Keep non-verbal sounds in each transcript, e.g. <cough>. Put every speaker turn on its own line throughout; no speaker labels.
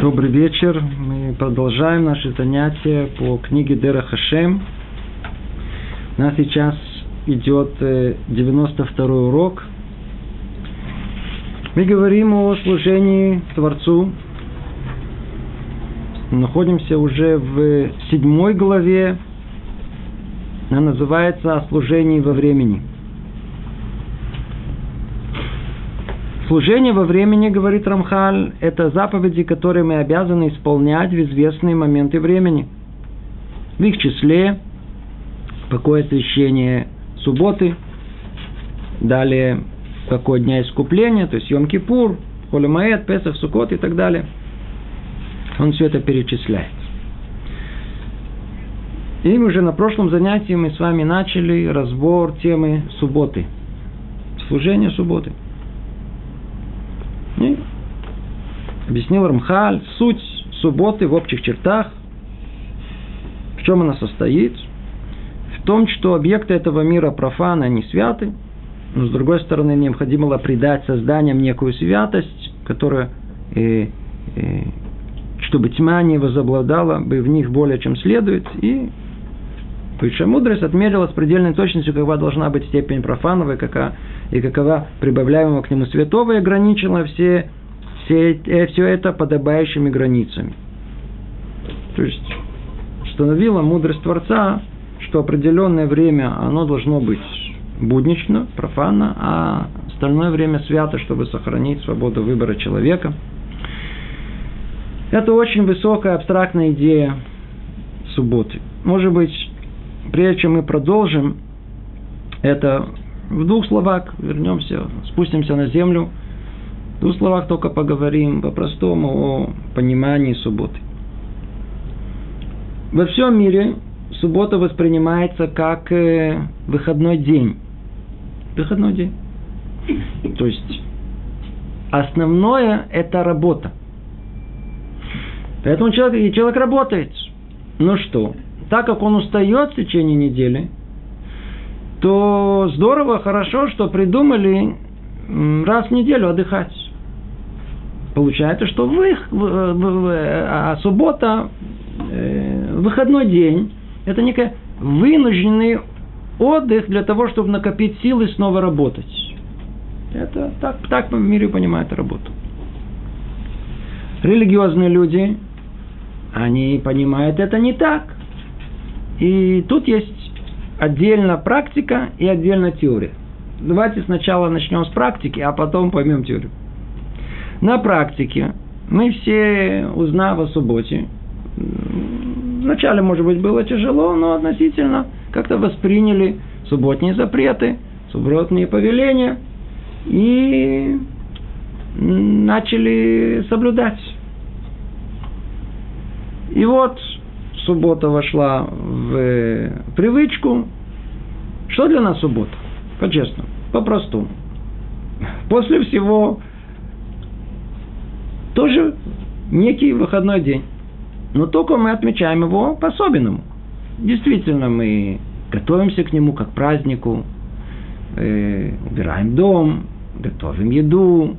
Добрый вечер. Мы продолжаем наши занятия по книге Дера Хашем. У нас сейчас идет 92 э, урок. Мы говорим о служении Творцу. Находимся уже в седьмой главе. Она называется «О служении во времени». Служение во времени, говорит Рамхаль, это заповеди, которые мы обязаны исполнять в известные моменты времени. В их числе покой освящение субботы, далее покой дня искупления, то есть Йом-Кипур, Холемаэт, Песах, Сукот и так далее. Он все это перечисляет. И уже на прошлом занятии мы с вами начали разбор темы субботы. Служение субботы. И объяснил Рамхаль суть субботы в общих чертах. В чем она состоит? В том, что объекты этого мира профаны, они святы, но с другой стороны необходимо было придать созданиям некую святость, которая, э, э, чтобы тьма не возобладала бы в них более чем следует, и Высшая мудрость отмерила с предельной точностью, какова должна быть степень профанова и какова, и какова прибавляемого к нему святого, и ограничила все, все, э, все это подобающими границами. То есть, установила мудрость Творца, что определенное время оно должно быть буднично, профанно, а остальное время свято, чтобы сохранить свободу выбора человека. Это очень высокая абстрактная идея субботы. Может быть, прежде чем мы продолжим это в двух словах вернемся, спустимся на землю. В двух словах только поговорим по-простому о понимании субботы. Во всем мире суббота воспринимается как э, выходной день. Выходной день. То есть основное – это работа. Поэтому человек, человек работает. Ну что, так как он устает в течение недели, то здорово, хорошо, что придумали раз в неделю отдыхать. Получается, что в в, а суббота, э, выходной день, это некий вынужденный отдых для того, чтобы накопить силы снова работать. Это так, так в мире понимают работу. Религиозные люди, они понимают это не так. И тут есть отдельно практика и отдельно теория. Давайте сначала начнем с практики, а потом поймем теорию. На практике мы все, узнав о субботе, вначале, может быть, было тяжело, но относительно как-то восприняли субботние запреты, субботние повеления и начали соблюдать. И вот суббота вошла в привычку. Что для нас суббота? По-честному, по-простому. После всего тоже некий выходной день. Но только мы отмечаем его по-особенному. Действительно, мы готовимся к нему как к празднику, э, убираем дом, готовим еду,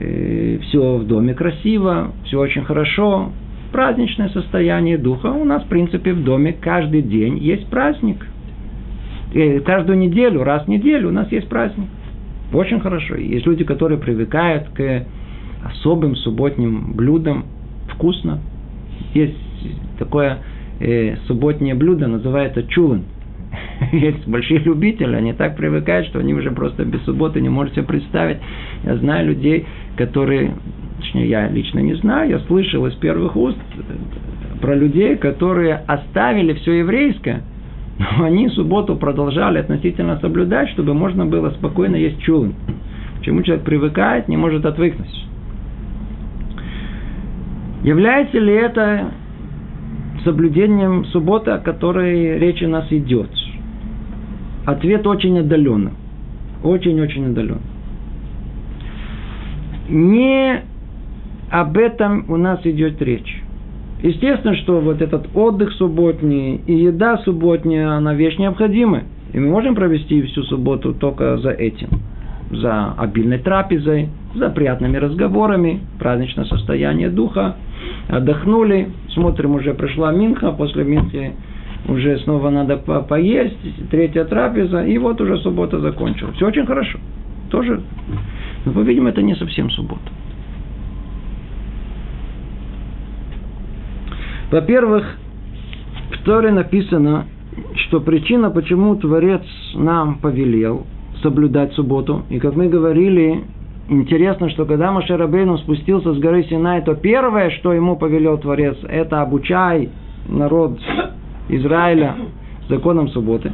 э, все в доме красиво, все очень хорошо, праздничное состояние духа. У нас, в принципе, в доме каждый день есть праздник. И каждую неделю, раз в неделю у нас есть праздник. Очень хорошо. Есть люди, которые привыкают к особым субботним блюдам. Вкусно. Есть такое э, субботнее блюдо, называется чулан. <laughs> Есть большие любители, они так привыкают, что они уже просто без субботы не можете себе представить. Я знаю людей, которые точнее, я лично не знаю, я слышал из первых уст про людей, которые оставили все еврейское, но они субботу продолжали относительно соблюдать, чтобы можно было спокойно есть чулын. Почему человек привыкает, не может отвыкнуть. Является ли это соблюдением субботы, о которой речь у нас идет? Ответ очень отдаленный. Очень-очень отдаленный. Не об этом у нас идет речь. Естественно, что вот этот отдых субботний и еда субботняя, она вещь необходимая. И мы можем провести всю субботу только за этим. За обильной трапезой, за приятными разговорами, праздничное состояние духа. отдохнули, смотрим, уже пришла Минха, после Минхи уже снова надо по поесть, третья трапеза, и вот уже суббота закончилась. Все очень хорошо. Тоже, но, по-видимому, это не совсем суббота. Во-первых, в Торе написано, что причина, почему Творец нам повелел соблюдать субботу, и как мы говорили, интересно, что когда Машарабейну спустился с горы Синай, то первое, что ему повелел Творец, это обучай народ Израиля законом субботы.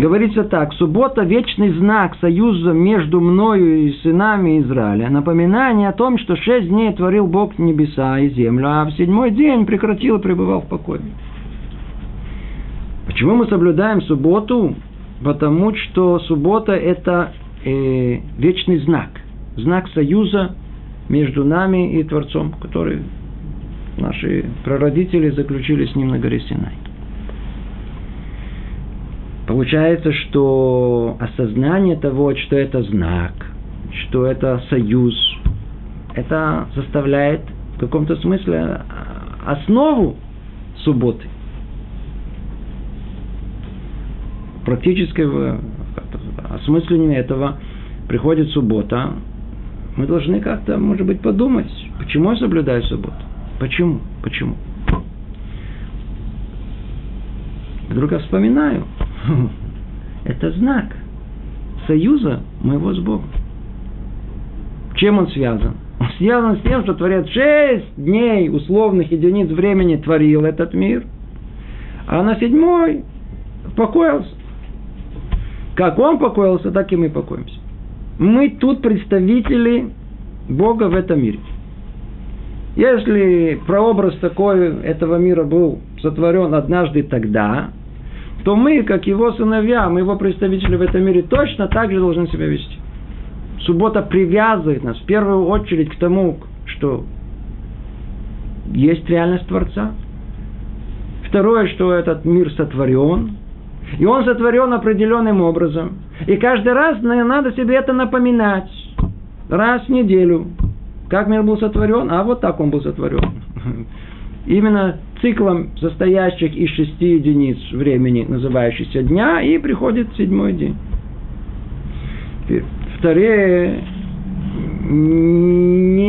Говорится так, суббота – вечный знак союза между мною и сынами Израиля. Напоминание о том, что шесть дней творил Бог небеса и землю, а в седьмой день прекратил и пребывал в покое. Почему мы соблюдаем субботу? Потому что суббота – это э, вечный знак. Знак союза между нами и Творцом, который Наши прародители заключили с ним на горе Синай. Получается, что осознание того, что это знак, что это союз, это составляет в каком-то смысле основу субботы. Практическое осмысление этого приходит суббота, мы должны как-то, может быть, подумать, почему я соблюдаю субботу. Почему? Почему? Вдруг я вспоминаю. <laughs> Это знак союза моего с Богом. Чем он связан? Он связан с тем, что Творец шесть дней условных единиц времени творил этот мир, а на седьмой покоился. Как он покоился, так и мы покоимся. Мы тут представители Бога в этом мире. Если прообраз такой этого мира был сотворен однажды тогда, то мы, как его сыновья, мы его представители в этом мире, точно так же должны себя вести. Суббота привязывает нас в первую очередь к тому, что есть реальность Творца. Второе, что этот мир сотворен. И он сотворен определенным образом. И каждый раз надо себе это напоминать. Раз в неделю. Как мир был сотворен? А вот так он был сотворен. <laughs> Именно циклом состоящих из шести единиц времени, называющихся дня, и приходит седьмой день. Вторые не,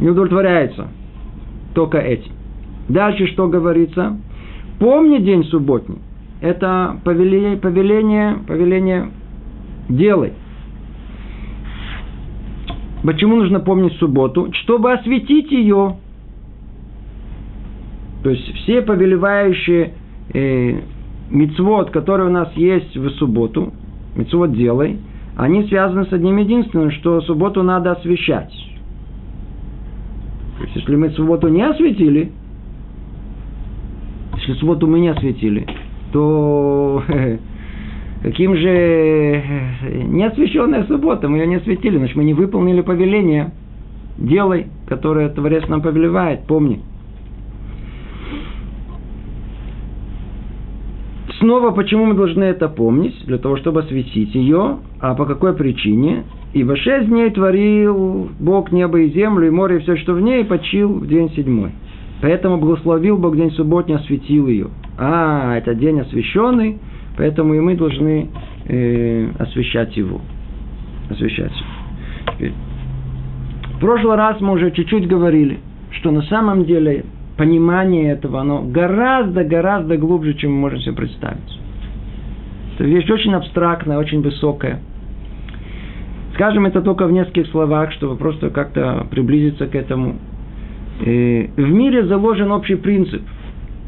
не удовлетворяется только этим. Дальше что говорится? Помни день субботний. Это повеление, повеление, повеление делай. Почему нужно помнить субботу? Чтобы осветить ее. То есть все повелевающие э, мицвод, которые у нас есть в субботу, мицвод делай, они связаны с одним единственным, что субботу надо освещать. То есть, если мы субботу не осветили, если субботу мы не осветили, то <laughs> Каким же э, неосвященная суббота, мы ее не осветили, значит, мы не выполнили повеление. Делай, которое Творец нам повелевает, помни. Снова, почему мы должны это помнить? Для того, чтобы осветить ее. А по какой причине? Ибо шесть дней творил Бог небо и землю, и море, и все, что в ней, и почил в день седьмой. Поэтому благословил Бог день субботний, осветил ее. А, это день освященный – Поэтому и мы должны э, освещать его. Освещать. Теперь. В прошлый раз мы уже чуть-чуть говорили, что на самом деле понимание этого, оно гораздо-гораздо глубже, чем мы можем себе представить. Это вещь очень абстрактная, очень высокая. Скажем это только в нескольких словах, чтобы просто как-то приблизиться к этому. Э, в мире заложен общий принцип.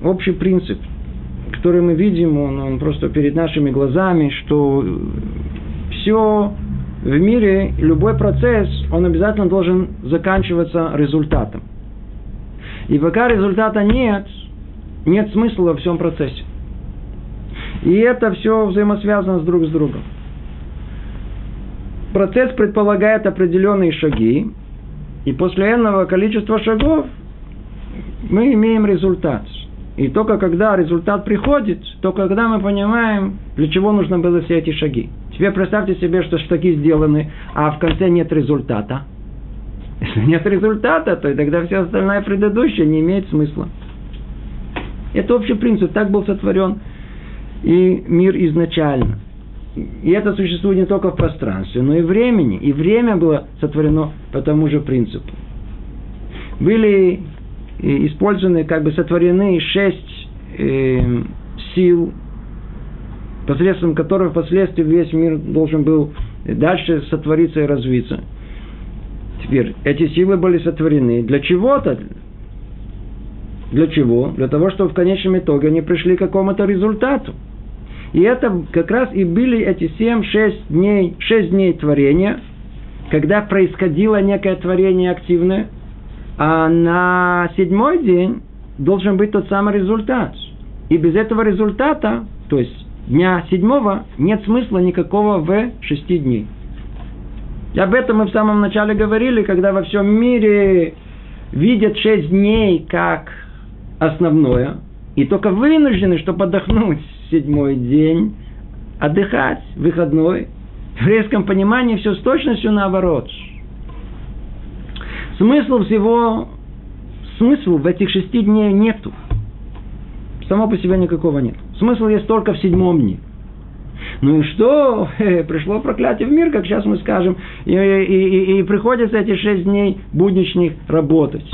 Общий принцип – который мы видим, он, он просто перед нашими глазами, что все в мире, любой процесс, он обязательно должен заканчиваться результатом. И пока результата нет, нет смысла во всем процессе. И это все взаимосвязано с друг с другом. Процесс предполагает определенные шаги, и после этого количества шагов мы имеем результат – и только когда результат приходит, только когда мы понимаем, для чего нужно было все эти шаги. Теперь представьте себе, что шаги сделаны, а в конце нет результата. Если нет результата, то тогда все остальное предыдущее не имеет смысла. Это общий принцип. Так был сотворен и мир изначально. И это существует не только в пространстве, но и времени. И время было сотворено по тому же принципу. Были использованы, как бы сотворены шесть э, сил, посредством которых впоследствии весь мир должен был дальше сотвориться и развиться. Теперь, эти силы были сотворены для чего-то. Для чего? Для того, чтобы в конечном итоге они пришли к какому-то результату. И это как раз и были эти семь-шесть дней, шесть дней творения, когда происходило некое творение активное, а на седьмой день должен быть тот самый результат. И без этого результата, то есть дня седьмого, нет смысла никакого в шести дней. И об этом мы в самом начале говорили, когда во всем мире видят шесть дней как основное, и только вынуждены, чтобы отдохнуть седьмой день, отдыхать, выходной. В еврейском понимании все с точностью наоборот. Смысл всего, смысла в этих шести дней нету. Само по себе никакого нет. Смысл есть только в седьмом дне. Ну и что? <laughs> Пришло проклятие в мир, как сейчас мы скажем, и, и, и, и приходится эти шесть дней будничных работать.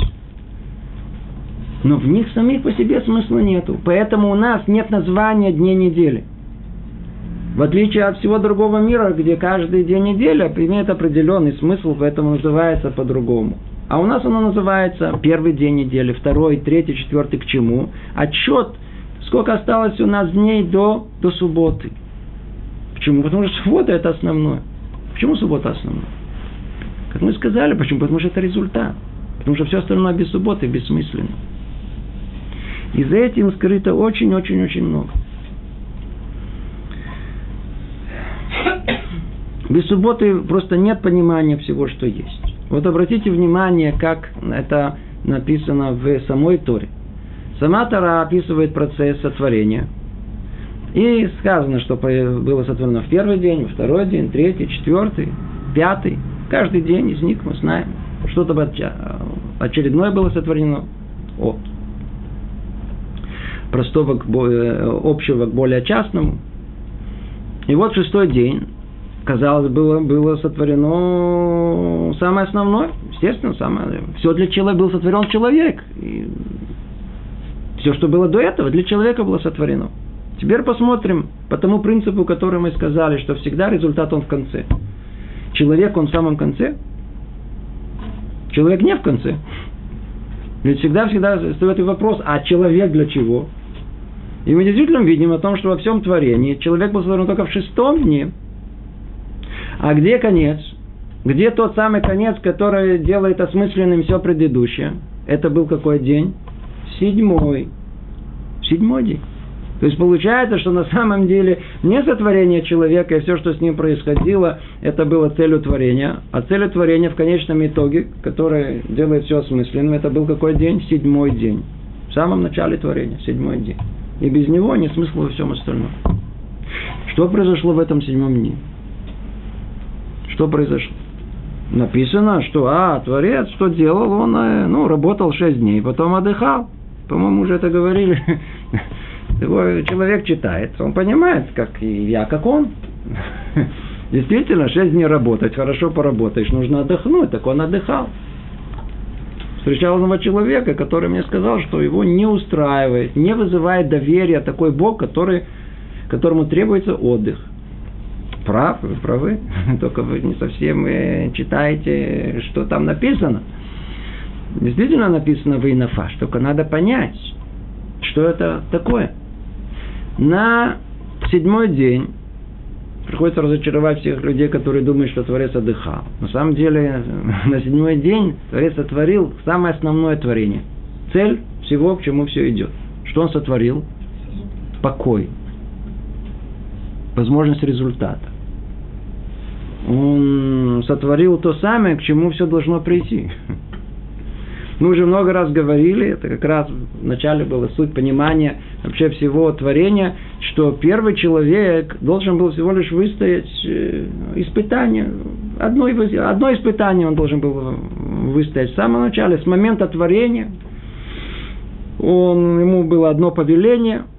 Но в них самих по себе смысла нету. Поэтому у нас нет названия дней недели. В отличие от всего другого мира, где каждый день недели имеет определенный смысл, поэтому называется по-другому. А у нас оно называется первый день недели, второй, третий, четвертый к чему? Отчет, сколько осталось у нас дней до, до субботы. Почему? Потому что суббота это основное. Почему суббота основное? Как мы сказали, почему? Потому что это результат. Потому что все остальное без субботы бессмысленно. И за этим скрыто очень-очень-очень много. Без субботы просто нет понимания всего, что есть. Вот обратите внимание, как это написано в самой Торе. Сама Тора описывает процесс сотворения. И сказано, что было сотворено в первый день, во второй день, третий, четвертый, пятый. Каждый день из них мы знаем, что-то очередное было сотворено от простого к более, общего к более частному. И вот шестой день, казалось, было, было сотворено самое основное, естественно, самое, все для человека, был сотворен человек. И все, что было до этого, для человека было сотворено. Теперь посмотрим по тому принципу, который мы сказали, что всегда результат он в конце. Человек он в самом конце, человек не в конце. Ведь всегда-всегда стоит вопрос, а человек для чего? И мы действительно видим о том, что во всем творении человек был сотворен только в шестом дне. А где конец? Где тот самый конец, который делает осмысленным все предыдущее? Это был какой день? Седьмой. Седьмой день. То есть получается, что на самом деле не сотворение человека и все, что с ним происходило, это было целью творения. А целью творения в конечном итоге, которое делает все осмысленным, это был какой день? Седьмой день. В самом начале творения, седьмой день. И без него нет смысла во всем остальном. Что произошло в этом седьмом дне? Что произошло? Написано, что, а, Творец, что делал? Он, э, ну, работал шесть дней, потом отдыхал. По-моему, уже это говорили. <laughs> Его человек читает, он понимает, как и я, как он. <laughs> Действительно, шесть дней работать, хорошо поработаешь, нужно отдохнуть, так он отдыхал встречал одного человека, который мне сказал, что его не устраивает, не вызывает доверия такой Бог, который, которому требуется отдых. Прав, вы правы, <laughs> только вы не совсем э, читаете, что там написано. Действительно написано в Инафаш, только надо понять, что это такое. На седьмой день Приходится разочаровать всех людей, которые думают, что Творец отдыхал. На самом деле, <laughs> на седьмой день Творец сотворил самое основное творение. Цель всего, к чему все идет. Что он сотворил? Покой. Возможность результата. Он сотворил то самое, к чему все должно прийти. <laughs> Мы уже много раз говорили, это как раз в начале была суть понимания вообще всего творения, что первый человек должен был всего лишь выстоять э, испытание. Одно, одно испытание он должен был выстоять в самом начале, с момента творения. Он, ему было одно повеление –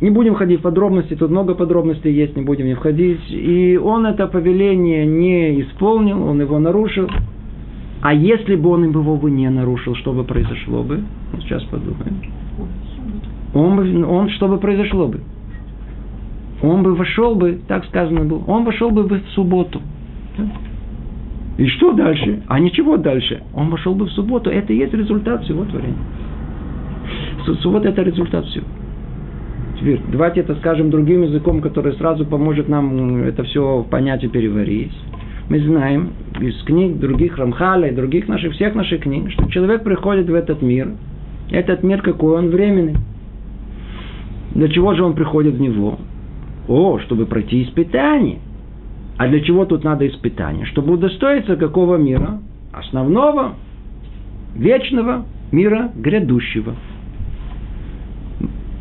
не будем ходить в подробности, тут много подробностей есть, не будем них входить. И он это повеление не исполнил, он его нарушил. А если бы он его бы не нарушил, что бы произошло бы? Сейчас подумаем. Он, бы, он что бы произошло бы? Он бы вошел бы, так сказано было, он вошел бы в субботу. И что дальше? А ничего дальше. Он вошел бы в субботу. Это и есть результат всего творения. Суббота – это результат всего. Теперь, давайте это скажем другим языком, который сразу поможет нам это все понять и переварить. Мы знаем из книг других Рамхаля и других наших, всех наших книг, что человек приходит в этот мир. Этот мир какой? Он временный. Для чего же он приходит в него? О, чтобы пройти испытание. А для чего тут надо испытание? Чтобы удостоиться какого мира? Основного, вечного мира грядущего.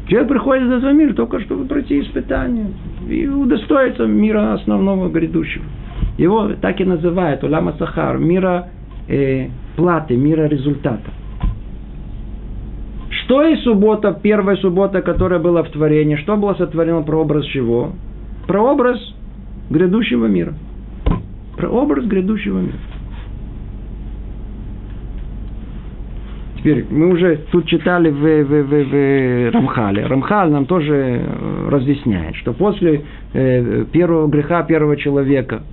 Человек приходит в этот мир только чтобы пройти испытание и удостоиться мира основного грядущего. Его так и называют Улама Сахар, мира э, платы, мира результата. Что и суббота, первая суббота, которая была в творении, что было сотворено прообраз чего? Прообраз грядущего мира. Прообраз грядущего мира. Теперь, мы уже тут читали в, в, в, в Рамхале. Рамхаль нам тоже э, разъясняет, что после э, первого греха первого человека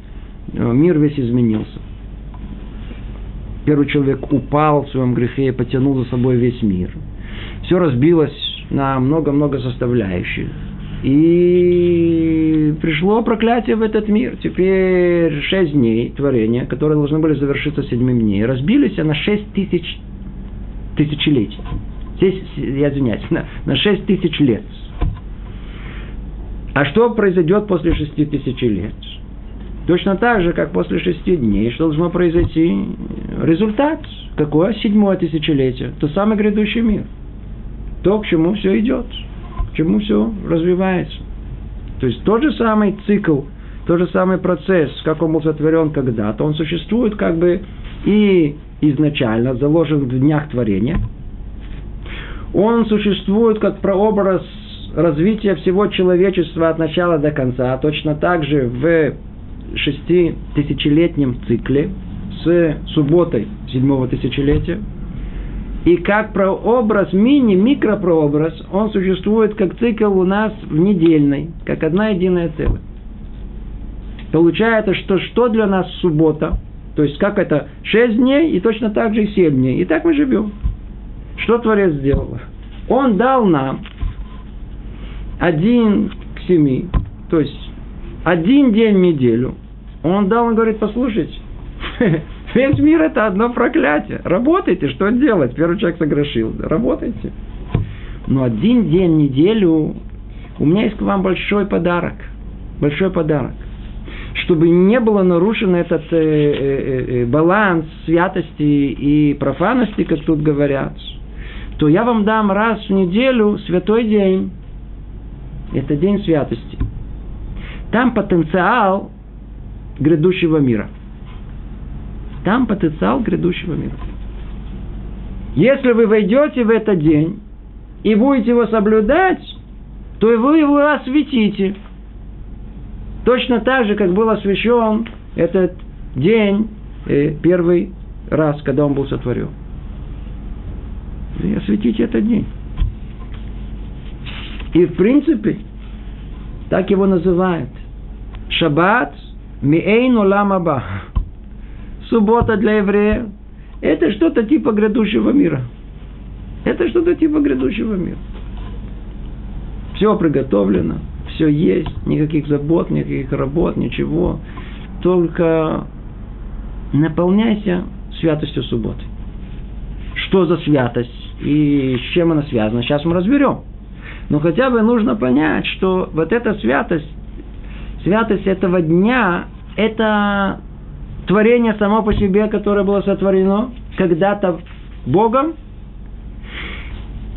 мир весь изменился. Первый человек упал в своем грехе и потянул за собой весь мир. Все разбилось на много-много составляющих. И пришло проклятие в этот мир. Теперь шесть дней творения, которые должны были завершиться седьмым дней, разбились на шесть тысяч тысячелетий. Здесь, я извиняюсь, <laughs> на, на 6 тысяч лет. А что произойдет после шести тысяч лет? Точно так же, как после шести дней, что должно произойти? Результат. Какое? Седьмое тысячелетие. То самый грядущий мир. То, к чему все идет. К чему все развивается. То есть тот же самый цикл, тот же самый процесс, как он был сотворен когда-то, он существует как бы и изначально заложен в днях творения. Он существует как прообраз развития всего человечества от начала до конца, точно так же в шеститысячелетнем цикле с субботой седьмого тысячелетия. И как прообраз, мини-микропрообраз, он существует как цикл у нас в недельной, как одна единая целая. Получается, что что для нас суббота? То есть, как это? Шесть дней и точно так же и семь дней. И так мы живем. Что Творец сделал? Он дал нам один к семи, то есть один день в неделю. Он дал, он говорит, послушайте, <laughs> весь мир это одно проклятие. Работайте, что делать? Первый человек согрешил. Работайте. Но один день в неделю у меня есть к вам большой подарок. Большой подарок чтобы не было нарушен этот э, э, э, баланс святости и профанности, как тут говорят, то я вам дам раз в неделю святой день. Это день святости. Там потенциал грядущего мира. Там потенциал грядущего мира. Если вы войдете в этот день и будете его соблюдать, то вы его осветите – Точно так же, как был освящен этот день э, первый раз, когда он был сотворен. И осветите этот день. И в принципе, так его называют. Шаббат миэйн оламаба. Суббота для еврея. Это что-то типа грядущего мира. Это что-то типа грядущего мира. Все приготовлено все есть, никаких забот, никаких работ, ничего. Только наполняйся святостью субботы. Что за святость и с чем она связана, сейчас мы разберем. Но хотя бы нужно понять, что вот эта святость, святость этого дня, это творение само по себе, которое было сотворено когда-то Богом.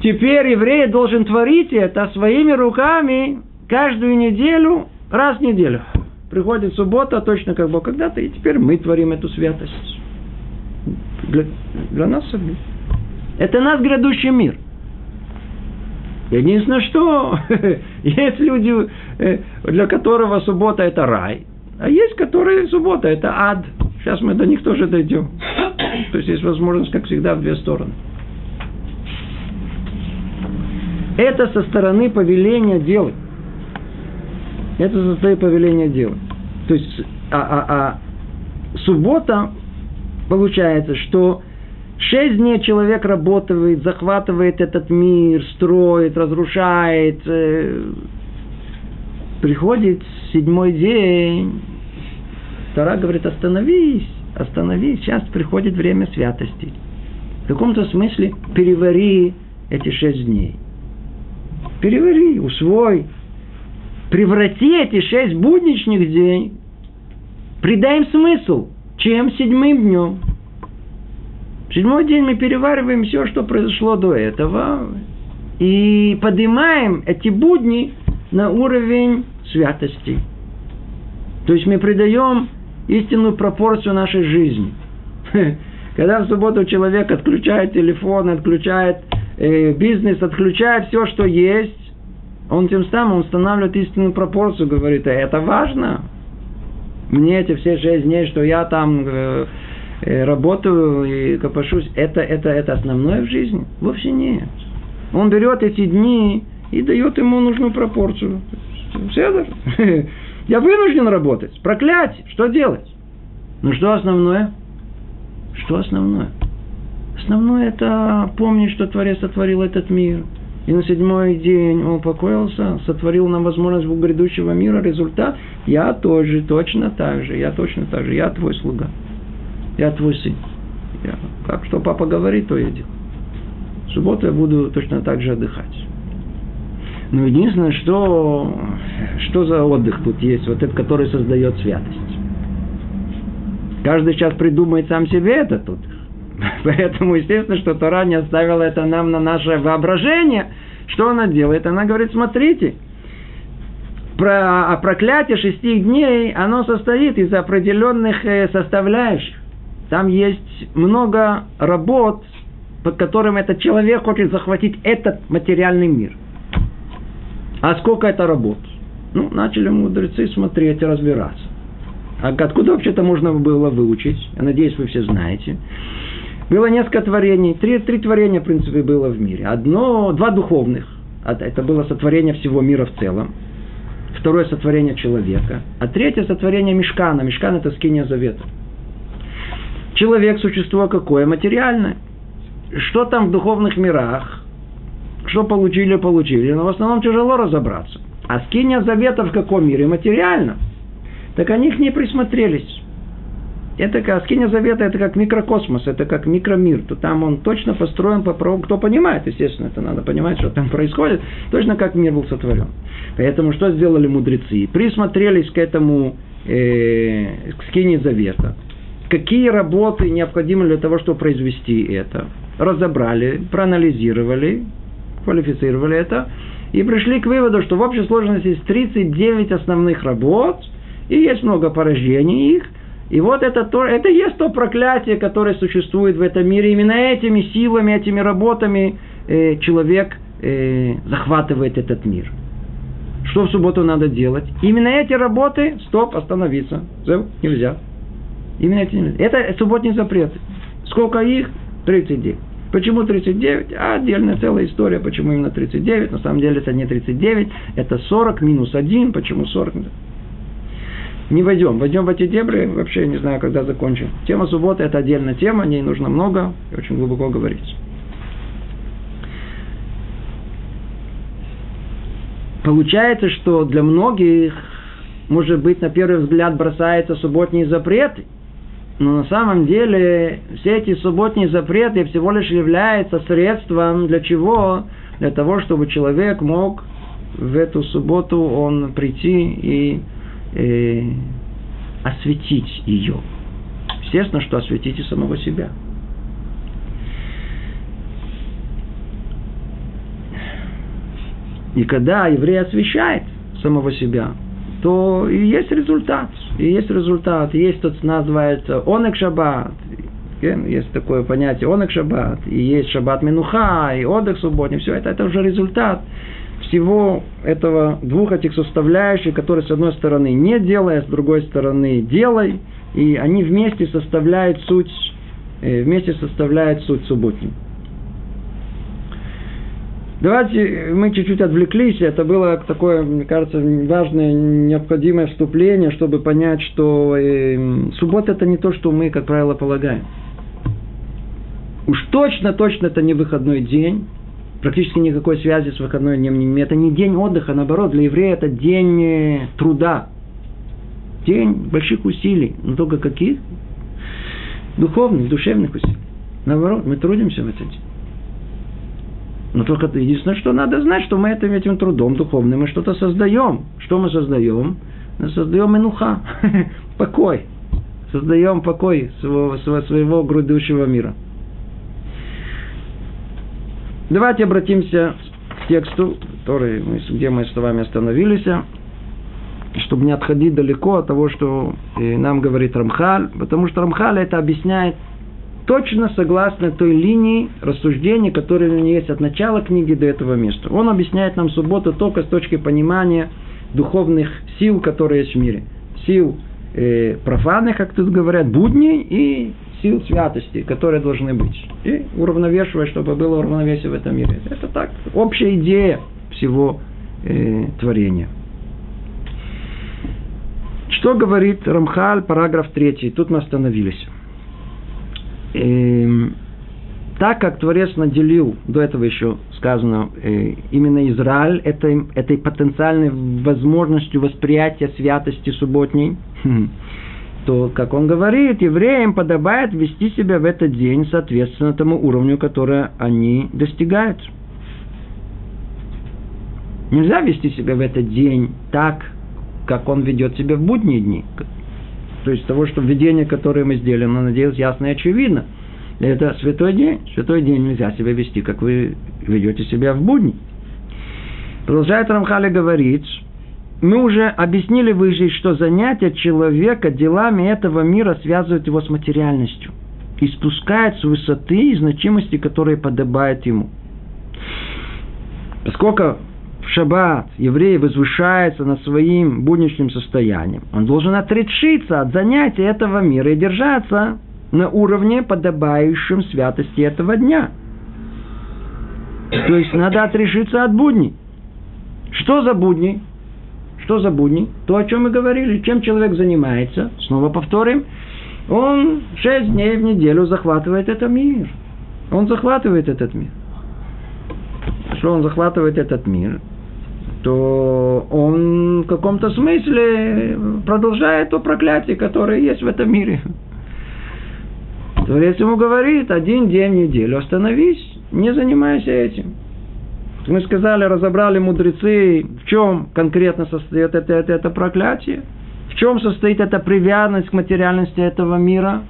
Теперь еврей должен творить это своими руками каждую неделю, раз в неделю. Приходит суббота, точно как Бог когда-то, и теперь мы творим эту святость. Для, для нас самих. Это наш грядущий мир. Единственное, что <laughs> есть люди, для которого суббота это рай, а есть, которые суббота это ад. Сейчас мы до них тоже дойдем. То есть есть возможность, как всегда, в две стороны. Это со стороны повеления делать. Это со стороны повеления делать. То есть, а, а, а суббота получается, что шесть дней человек работает, захватывает этот мир, строит, разрушает. Приходит седьмой день, Тара говорит, остановись, остановись, сейчас приходит время святости. В каком-то смысле перевари эти шесть дней. Перевари, усвой. Преврати эти шесть будничных дней, придай им смысл, чем седьмым днем. В седьмой день мы перевариваем все, что произошло до этого, и поднимаем эти будни на уровень святости. То есть мы придаем истинную пропорцию нашей жизни. <laughs> Когда в субботу человек отключает телефон, отключает э, бизнес, отключает все, что есть, он тем самым устанавливает истинную пропорцию, говорит, а это важно. Мне эти все шесть дней, что я там э, э, работаю и копошусь, это, это, это основное в жизни? Вовсе нет. Он берет эти дни и дает ему нужную пропорцию. Все <laughs> Я вынужден работать. Проклятие. Что делать? Ну что основное? Что основное? Основное это помнить, что Творец сотворил этот мир. И на седьмой день он упокоился, сотворил нам возможность грядущего мира. Результат – я тоже точно так же, я точно так же, я твой слуга, я твой сын. Я, как что папа говорит, то я делаю. В субботу я буду точно так же отдыхать. Но единственное, что, что за отдых тут есть, вот этот, который создает святость. Каждый сейчас придумает сам себе этот отдых. <laughs> Поэтому, естественно, что Тора не оставила это нам на наше воображение. Что она делает? Она говорит, смотрите, про, проклятие шести дней, оно состоит из определенных э, составляющих. Там есть много работ, под которым этот человек хочет захватить этот материальный мир – а сколько это работ? Ну, начали мудрецы смотреть и разбираться. А откуда вообще-то можно было выучить? Я надеюсь, вы все знаете. Было несколько творений. Три, три творения, в принципе, было в мире. Одно, два духовных. Это было сотворение всего мира в целом. Второе сотворение человека. А третье сотворение мешкана. Мешкан – это скиния завета. Человек – существо какое? Материальное. Что там в духовных мирах? Что получили, получили. Но в основном тяжело разобраться. А скиния завета в каком мире? Материально. Так они к ней присмотрелись. Это как скиния завета, это как микрокосмос, это как микромир. То там он точно построен по праву. Кто понимает, естественно, это надо понимать, что там происходит. Точно как мир был сотворен. Поэтому что сделали мудрецы? Присмотрелись к этому, э, к скине завета. Какие работы необходимы для того, чтобы произвести это? Разобрали, проанализировали, квалифицировали это и пришли к выводу, что в общей сложности есть 39 основных работ, и есть много порождений их, и вот это, то, это и есть то проклятие, которое существует в этом мире. Именно этими силами, этими работами э, человек э, захватывает этот мир. Что в субботу надо делать? Именно эти работы, стоп, остановиться. Все, нельзя. Именно эти нельзя. Это субботний запрет. Сколько их? 39. Почему 39? А отдельная целая история, почему именно 39. На самом деле это не 39, это 40 минус 1. Почему 40? Не войдем. Войдем в эти дебри, вообще не знаю, когда закончим. Тема субботы – это отдельная тема, о ней нужно много и очень глубоко говорить. Получается, что для многих, может быть, на первый взгляд бросаются субботние запреты – но на самом деле все эти субботние запреты всего лишь являются средством для чего? Для того, чтобы человек мог в эту субботу он прийти и, и осветить ее. Естественно, что осветите самого себя. И когда еврей освещает самого себя, то и есть результат. И есть результат. Есть тот называется онек шаббат. Есть такое понятие онек шаббат. И есть шаббат минуха, и отдых субботний. Все это, это уже результат всего этого двух этих составляющих, которые с одной стороны не делай, а с другой стороны делай, и они вместе составляют суть, э, вместе составляют суть субботней. Давайте мы чуть-чуть отвлеклись. Это было такое, мне кажется, важное, необходимое вступление, чтобы понять, что э, суббота это не то, что мы, как правило, полагаем. Уж точно, точно это не выходной день. Практически никакой связи с выходной днем Это не день отдыха, наоборот, для еврея это день э, труда. День больших усилий. Но только каких? Духовных, душевных усилий. Наоборот, мы трудимся в этот день. Но только единственное, что надо знать, что мы этим, этим трудом духовным мы что-то создаем. Что мы создаем? Мы создаем инуха, <laughs> покой. Создаем покой своего, своего грядущего мира. Давайте обратимся к тексту, который, где мы с вами остановились, чтобы не отходить далеко от того, что э, нам говорит Рамхаль, потому что Рамхаль это объясняет точно согласно той линии рассуждений, которые у него есть от начала книги до этого места. Он объясняет нам субботу только с точки понимания духовных сил, которые есть в мире. Сил э, профанных, как тут говорят, будней и сил святости, которые должны быть. И уравновешивая, чтобы было уравновесие в этом мире. Это так, общая идея всего э, творения. Что говорит Рамхаль, параграф 3? Тут мы остановились. Эм, так как Творец наделил, до этого еще сказано, э, именно Израиль этой, этой потенциальной возможностью восприятия святости субботней, то, как он говорит, евреям подобает вести себя в этот день соответственно тому уровню, который они достигают. Нельзя вести себя в этот день так, как он ведет себя в будние дни. То есть того, что введение, которое мы сделали, но, надеюсь, ясно и очевидно. Это святой день. Святой день нельзя себя вести, как вы ведете себя в будни. Продолжает Рамхали говорить, мы уже объяснили выше, что занятие человека делами этого мира связывает его с материальностью и спускает с высоты и значимости, которые подобают ему. Поскольку в шаббат еврей возвышается над своим будничным состоянием, он должен отрешиться от занятия этого мира и держаться на уровне, подобающем святости этого дня. То есть надо отрешиться от будней. Что за будни? Что за будни? То, о чем мы говорили. Чем человек занимается? Снова повторим. Он шесть дней в неделю захватывает этот мир. Он захватывает этот мир. Что он захватывает этот мир? То он в каком-то смысле продолжает то проклятие, которое есть в этом мире. Творец ему говорит, один день в неделю остановись, не занимайся этим. Мы сказали, разобрали мудрецы, в чем конкретно состоит это, это, это проклятие, в чем состоит эта привязанность к материальности этого мира,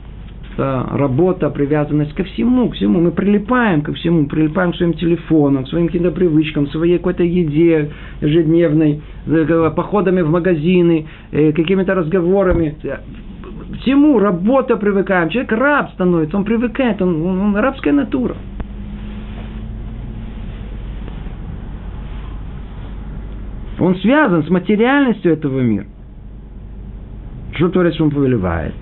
работа, привязанность ко всему, к всему. Мы прилипаем ко всему, прилипаем к своим телефонам, к своим каким-то привычкам, к своей какой-то еде ежедневной, э, походами в магазины, э, какими-то разговорами. Всему работа привыкаем. Человек раб становится, он привыкает, он, он, он рабская натура. Он связан с материальностью этого мира. Что Творец ему повелевает?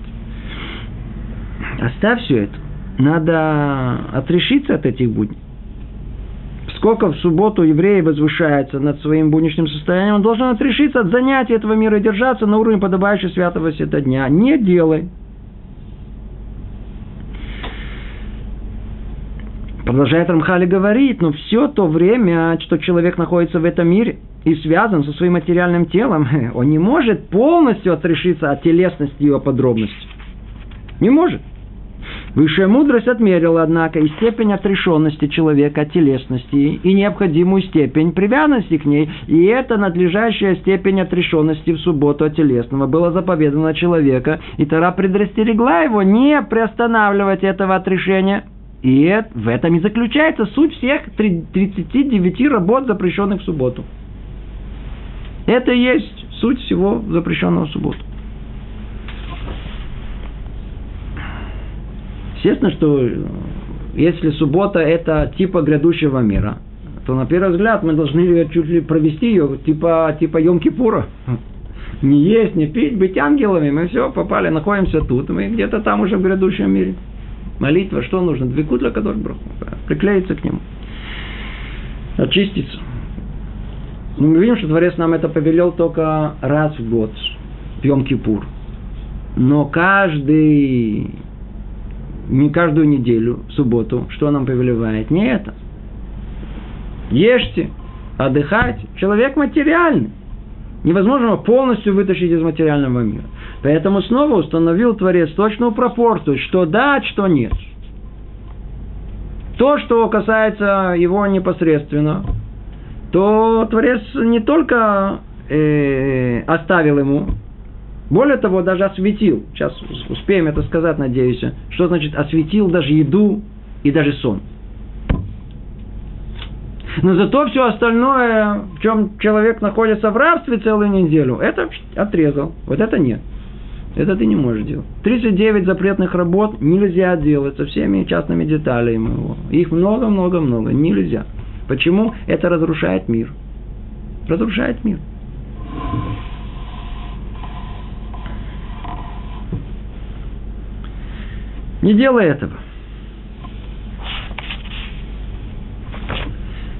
Оставь все это. Надо отрешиться от этих будней. Сколько в субботу еврей возвышается над своим будничным состоянием, он должен отрешиться от занятий этого мира и держаться на уровне подобающего святого света дня. Не делай. Продолжает Рамхали говорить, но все то время, что человек находится в этом мире и связан со своим материальным телом, <laughs> он не может полностью отрешиться от телесности и его подробностей. Не может. Высшая мудрость отмерила, однако, и степень отрешенности человека от телесности, и необходимую степень привязанности к ней, и эта надлежащая степень отрешенности в субботу от телесного была заповедана человека, и Тара предрастерегла его не приостанавливать этого отрешения. И в этом и заключается суть всех 39 работ, запрещенных в субботу. Это и есть суть всего запрещенного в субботу. Естественно, что э, если суббота это типа грядущего мира, то на первый взгляд мы должны чуть ли провести ее типа, типа Йом-Кипура. Не есть, не пить, быть ангелами. Мы все, попали, находимся тут. Мы где-то там уже в грядущем мире. Молитва, что нужно? Двигут для которых приклеиться к нему. Очиститься. Но мы видим, что Творец нам это повелел только раз в год, в Йом-Кипур. Но каждый не каждую неделю, субботу, что нам повелевает? Не это. Ешьте, отдыхайте. Человек материальный. Невозможно полностью вытащить из материального мира. Поэтому снова установил Творец точную пропорцию, что да, что нет. То, что касается его непосредственно, то Творец не только э, оставил ему более того, даже осветил, сейчас успеем это сказать, надеюсь, что значит осветил даже еду и даже сон. Но зато все остальное, в чем человек находится в рабстве целую неделю, это отрезал. Вот это нет. Это ты не можешь делать. 39 запретных работ нельзя делать со всеми частными деталями его. Их много-много-много. Нельзя. Почему? Это разрушает мир. Разрушает мир. Не делай этого.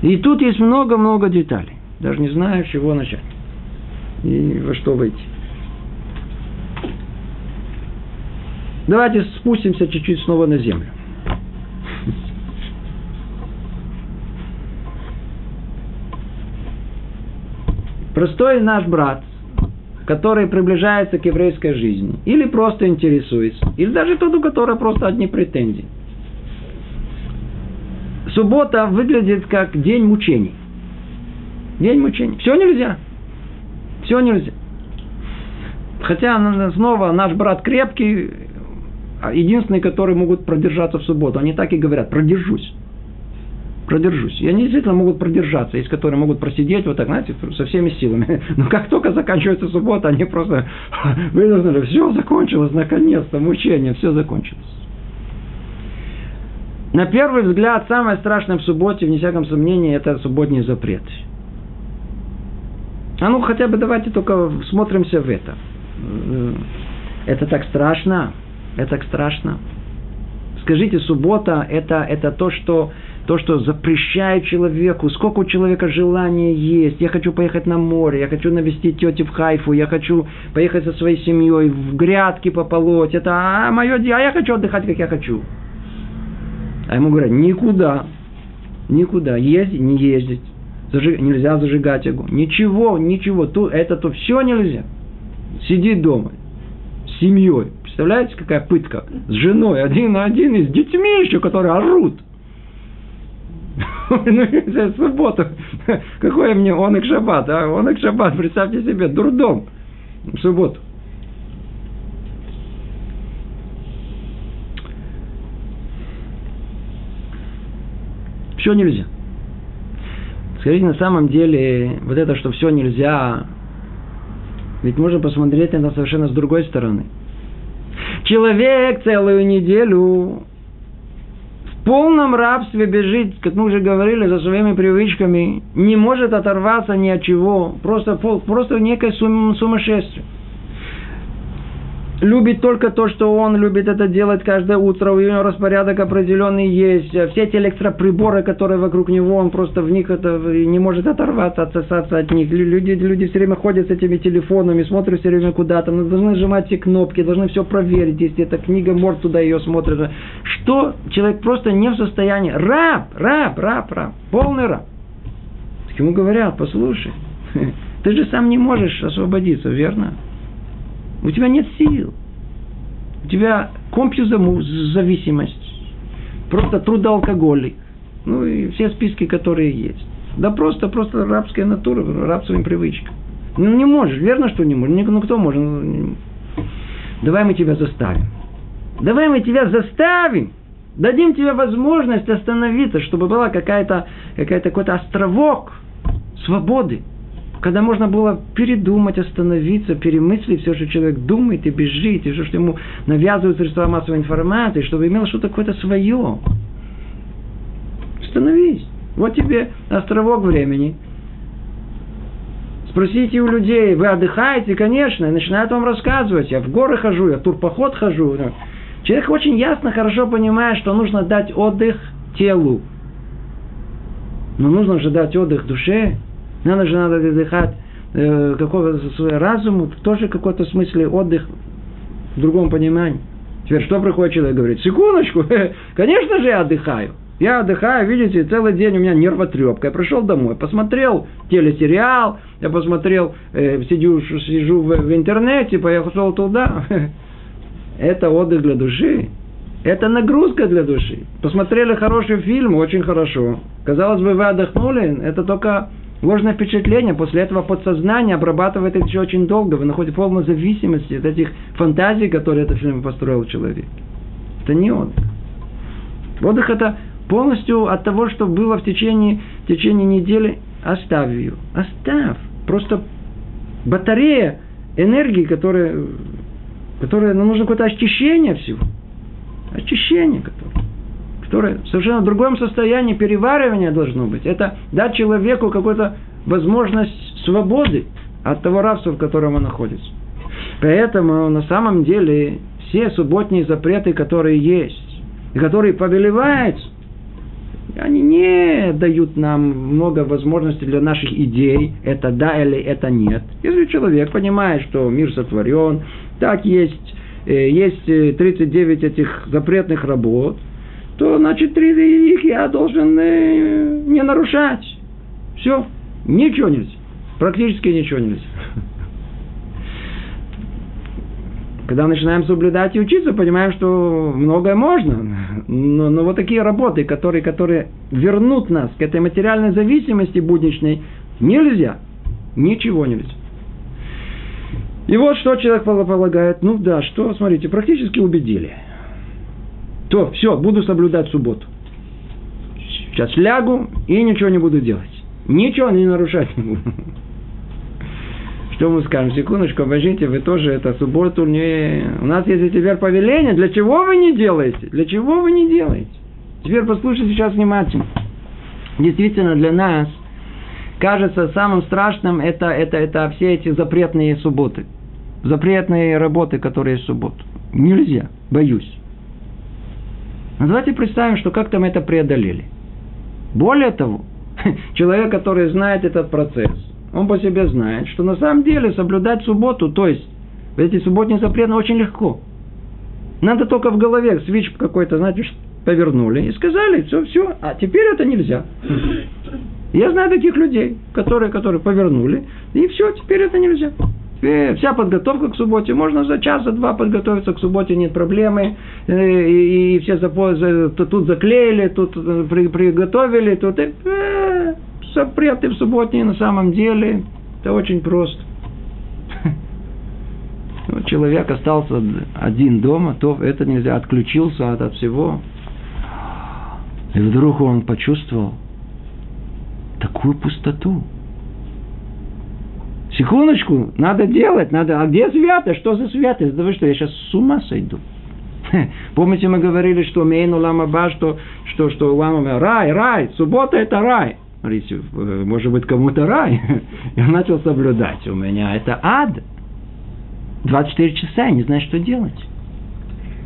И тут есть много-много деталей. Даже не знаю, с чего начать. И во что выйти. Давайте спустимся чуть-чуть снова на землю. Простой наш брат который приближается к еврейской жизни, или просто интересуется, или даже тот, у которого просто одни претензии. Суббота выглядит как день мучений. День мучений. Все нельзя. Все нельзя. Хотя снова наш брат крепкий, а единственный, который могут продержаться в субботу. Они так и говорят, продержусь продержусь. И они действительно могут продержаться. Есть, которые могут просидеть вот так, знаете, со всеми силами. <laughs> Но как только заканчивается суббота, они просто <laughs> вынуждены, все закончилось, наконец-то, мучение, все закончилось. На первый взгляд, самое страшное в субботе, вне всяком сомнении, это субботний запрет. А ну, хотя бы давайте только смотримся в это. Это так страшно. Это так страшно. Скажите, суббота это, это то, что то, что запрещает человеку, сколько у человека желания есть. Я хочу поехать на море, я хочу навестить тети в Хайфу, я хочу поехать со своей семьей, в грядки пополоть. Это а, мое дело, а я хочу отдыхать, как я хочу. А ему говорят, никуда, никуда, ездить, не ездить. Зажиг... Нельзя зажигать его. Ничего, ничего. То, это то все нельзя. Сиди дома. С семьей. Представляете, какая пытка? С женой один на один и с детьми еще, которые орут. <laughs> ну, суббота. <laughs> Какой мне он их шаббат, а? Он их шаббат, представьте себе, дурдом в субботу. Все нельзя. Скажите, на самом деле, вот это, что все нельзя, ведь можно посмотреть это совершенно с другой стороны. Человек целую неделю полном рабстве бежит, как мы уже говорили, за своими привычками, не может оторваться ни от чего, просто, просто некое сумасшествие любит только то, что он любит это делать каждое утро, у него распорядок определенный есть, все эти электроприборы, которые вокруг него, он просто в них это, не может оторваться, отсосаться от них. Люди, люди все время ходят с этими телефонами, смотрят все время куда-то, должны нажимать все кнопки, должны все проверить, если это книга Морд туда ее смотрит. Что? Человек просто не в состоянии. Раб, раб, раб, раб, полный раб. Ему говорят, послушай, <laughs> ты же сам не можешь освободиться, верно? У тебя нет сил. У тебя зависимость, просто трудоалкоголик. Ну и все списки, которые есть. Да просто, просто рабская натура, рабская привычка. Ну не можешь, верно, что не можешь. Ну кто может? Давай мы тебя заставим. Давай мы тебя заставим. Дадим тебе возможность остановиться, чтобы была какая-то, какая-то какой-то островок свободы. Когда можно было передумать, остановиться, перемыслить все, что человек думает и бежит, и все, что ему навязывают средства массовой информации, чтобы имел что-то какое-то свое. Остановись. Вот тебе островок времени. Спросите у людей, вы отдыхаете? Конечно. И начинают вам рассказывать. Я в горы хожу, я в турпоход хожу. Человек очень ясно, хорошо понимает, что нужно дать отдых телу. Но нужно же дать отдых душе. Надо же надо отдыхать э, какого-то разуму. Тоже какой-то смысле отдых в другом понимании. Теперь что приходит человек говорит? Секундочку, <laughs> конечно же я отдыхаю. Я отдыхаю, видите, целый день у меня нервотрепка. Я пришел домой, посмотрел телесериал, я посмотрел, э, сидю, сижу в, в интернете, поехал туда. <laughs> Это отдых для души. Это нагрузка для души. Посмотрели хороший фильм, очень хорошо. Казалось бы, вы отдохнули, это только ложное впечатление. После этого подсознание обрабатывает это еще очень долго. Вы находитесь в полной зависимости от этих фантазий, которые этот фильм построил человек. Это не отдых. Отдых это полностью от того, что было в течение, в течение недели, оставь ее. Оставь. Просто батарея энергии, которая, которая ну, нужно какое-то очищение всего. Очищение которое, в совершенно другом состоянии переваривания должно быть. Это дать человеку какую-то возможность свободы от того рабства, в котором он находится. Поэтому на самом деле все субботние запреты, которые есть, и которые повелеваются, они не дают нам много возможностей для наших идей, это да или это нет. Если человек понимает, что мир сотворен, так есть, э, есть 39 э, этих запретных работ, то, значит, три их я должен э, не нарушать. Все, ничего нельзя. Практически ничего нельзя. Когда начинаем соблюдать и учиться, понимаем, что многое можно. Но, но вот такие работы, которые, которые вернут нас к этой материальной зависимости будничной, нельзя. Ничего нельзя. И вот что человек полагает. Ну да, что, смотрите, практически убедили. То, все, буду соблюдать субботу. Сейчас лягу и ничего не буду делать. Ничего не нарушать не буду. <laughs> Что мы скажем? Секундочку, обождите, вы тоже это субботу не... У нас есть теперь повеление. Для чего вы не делаете? Для чего вы не делаете? Теперь послушайте сейчас внимательно. Действительно, для нас кажется самым страшным это, это, это все эти запретные субботы. Запретные работы, которые субботу. Нельзя, боюсь. Но давайте представим, что как-то мы это преодолели. Более того, <laughs> человек, который знает этот процесс, он по себе знает, что на самом деле соблюдать субботу, то есть эти субботние запреты очень легко. Надо только в голове свич какой-то, знаете, повернули и сказали, все, все, а теперь это нельзя. Я знаю таких людей, которые, которые повернули, и все, теперь это нельзя. Вся подготовка к субботе, можно за час, за два подготовиться к субботе, нет проблемы. Э, и, и все тут заклеили, тут э, приготовили, тут... Э, запреты в субботние на самом деле это очень просто. <laughs> Человек остался один дома, то это нельзя, отключился от, от всего. И вдруг он почувствовал такую пустоту. Секундочку, надо делать, надо. А где святость? Что за святость? Да вы что, я сейчас с ума сойду. Помните, мы говорили, что мейну ламаба, что, что, что ламаба, рай, рай, суббота это рай. Смотрите, э, может быть, кому-то рай. <laughs> Я начал соблюдать. У меня это ад. 24 часа, я не знаю, что делать.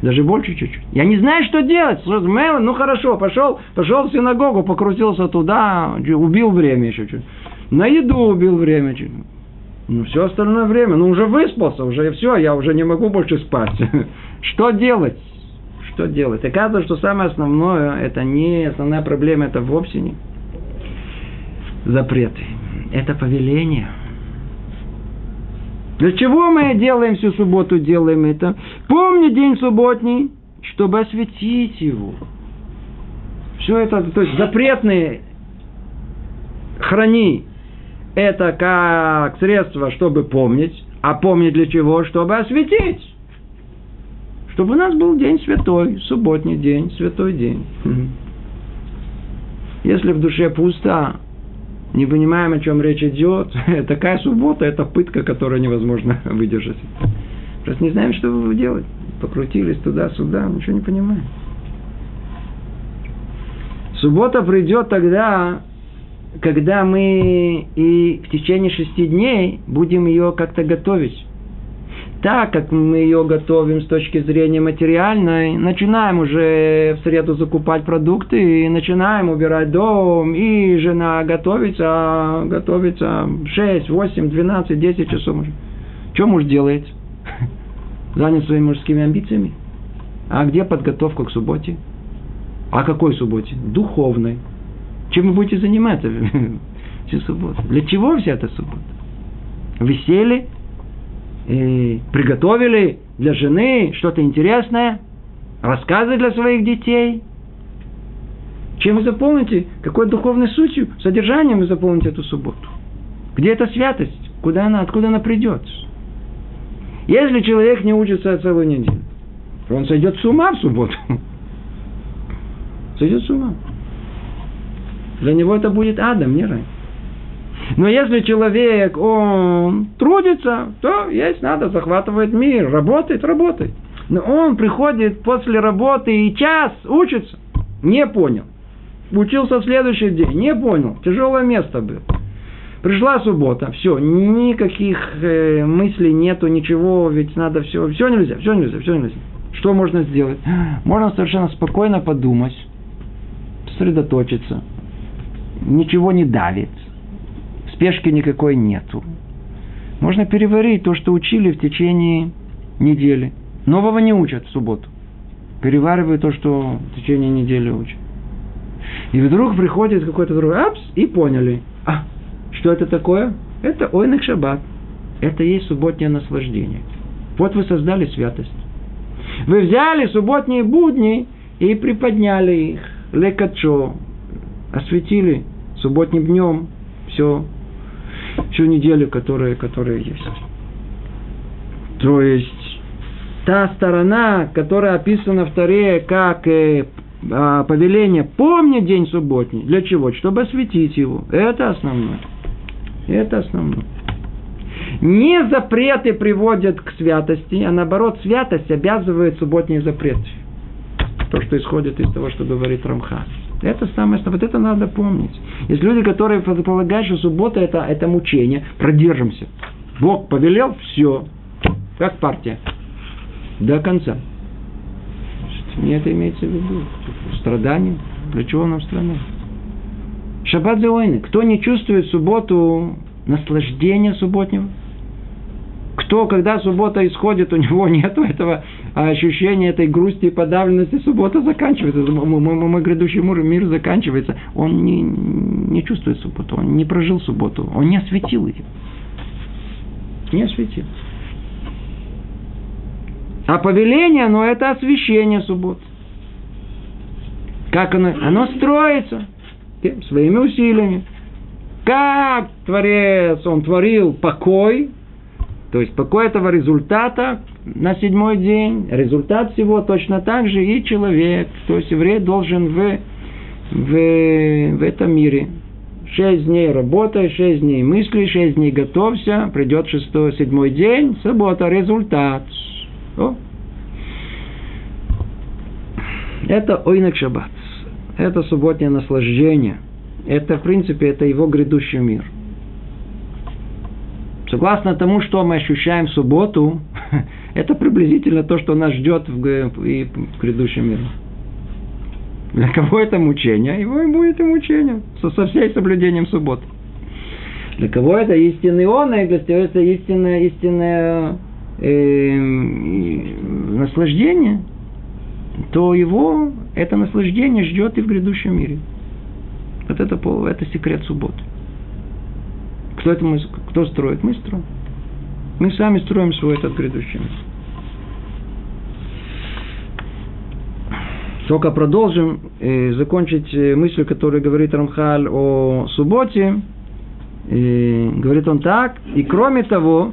Даже больше чуть-чуть. Я не знаю, что делать. Ну хорошо, пошел, пошел в синагогу, покрутился туда, убил время еще чуть. На еду убил время чуть. Ну, все остальное время, ну, уже выспался, уже все, я уже не могу больше спать. <laughs> Что делать? Что делать? Оказывается, что самое основное, это не основная проблема, это вовсе не запреты. Это повеление. Для чего мы делаем всю субботу, делаем это? Помни день субботний, чтобы осветить его. Все это, то есть запретные храни, это как средство, чтобы помнить. А помнить для чего? Чтобы осветить. Чтобы у нас был день святой, субботний день, святой день. Если в душе пусто, не понимаем, о чем речь идет, <laughs> такая суббота – это пытка, которую невозможно <laughs> выдержать. Просто не знаем, что делать. Покрутились туда-сюда, ничего не понимаем. Суббота придет тогда, когда мы и в течение шести дней будем ее как-то готовить так как мы ее готовим с точки зрения материальной, начинаем уже в среду закупать продукты, и начинаем убирать дом, и жена готовится, готовится 6, 8, 12, 10 часов. Что муж делает? <laughs> Занят своими мужскими амбициями. А где подготовка к субботе? А какой субботе? Духовной. Чем вы будете заниматься <laughs> всю субботу? Для чего вся эта суббота? Вы сели, и приготовили для жены что-то интересное, рассказы для своих детей. Чем вы заполните, какой духовной сутью, содержанием вы заполните эту субботу? Где эта святость? Куда она, откуда она придет? Если человек не учится целую неделю, он сойдет с ума в субботу. <laughs> Сойдет с ума. Для него это будет адом, не рай. Но если человек, он трудится, то есть надо, захватывает мир, работает, работает. Но он приходит после работы и час учится, не понял. Учился следующий день, не понял, тяжелое место было. Пришла суббота, все, никаких э, мыслей нету, ничего, ведь надо все, все нельзя, все нельзя, все нельзя. Что можно сделать? Можно совершенно спокойно подумать, сосредоточиться, ничего не давит, спешки никакой нету. Можно переварить то, что учили в течение недели. Нового не учат в субботу. Переваривают то, что в течение недели учат. И вдруг приходит какой-то другой, апс, и поняли. А, что это такое? Это ойных шаббат. Это есть субботнее наслаждение. Вот вы создали святость. Вы взяли субботние будни и приподняли их. Лекачо. Осветили субботним днем все всю неделю, которая, которая есть. То есть, та сторона, которая описана в Таре как э, э, повеление «помни день субботний». Для чего? Чтобы осветить его. Это основное. Это основное. Не запреты приводят к святости, а наоборот, святость обязывает субботние запреты. То, что исходит из того, что говорит Рамхан. Это самое, что вот это надо помнить. Есть люди, которые полагают, что суббота это, это мучение. Продержимся. Бог повелел, все. Как партия. До конца. Не это имеется в виду. Страдание. Для чего нам страдать? Шаббат за Кто не чувствует субботу наслаждения субботнего? Кто, когда суббота исходит, у него <laughs> нет этого ощущения этой грусти и подавленности, суббота заканчивается, мой, мой, мой грядущий мир, мир заканчивается, он не, не чувствует субботу, он не прожил субботу, он не осветил ее. Не осветил. А повеление, но это освящение субботы. Как оно? Оно строится своими усилиями. Как Творец, Он творил покой, то есть покой этого результата на седьмой день, результат всего точно так же и человек, то есть еврей должен в, в, в этом мире шесть дней работай, шесть дней мысли, шесть дней готовься, придет шестой, седьмой день, суббота, результат. О. Это ойнак шаббат. Это субботнее наслаждение. Это, в принципе, это его грядущий мир – Согласно тому, что мы ощущаем в субботу, <laughs> это приблизительно то, что нас ждет в, и в грядущем мире. Для кого это мучение? Его и будет и мучение. Со, со всей соблюдением субботы. Для кого это истинный он, и для кого это истинное, истинное э, наслаждение, то его это наслаждение ждет и в грядущем мире. Вот это, это секрет субботы. Кто это мы, кто строит? Мы строим. Мы сами строим свой этот грядущий мир. Только продолжим э, закончить э, мысль, которую говорит Рамхаль о субботе. И говорит он так. И кроме того,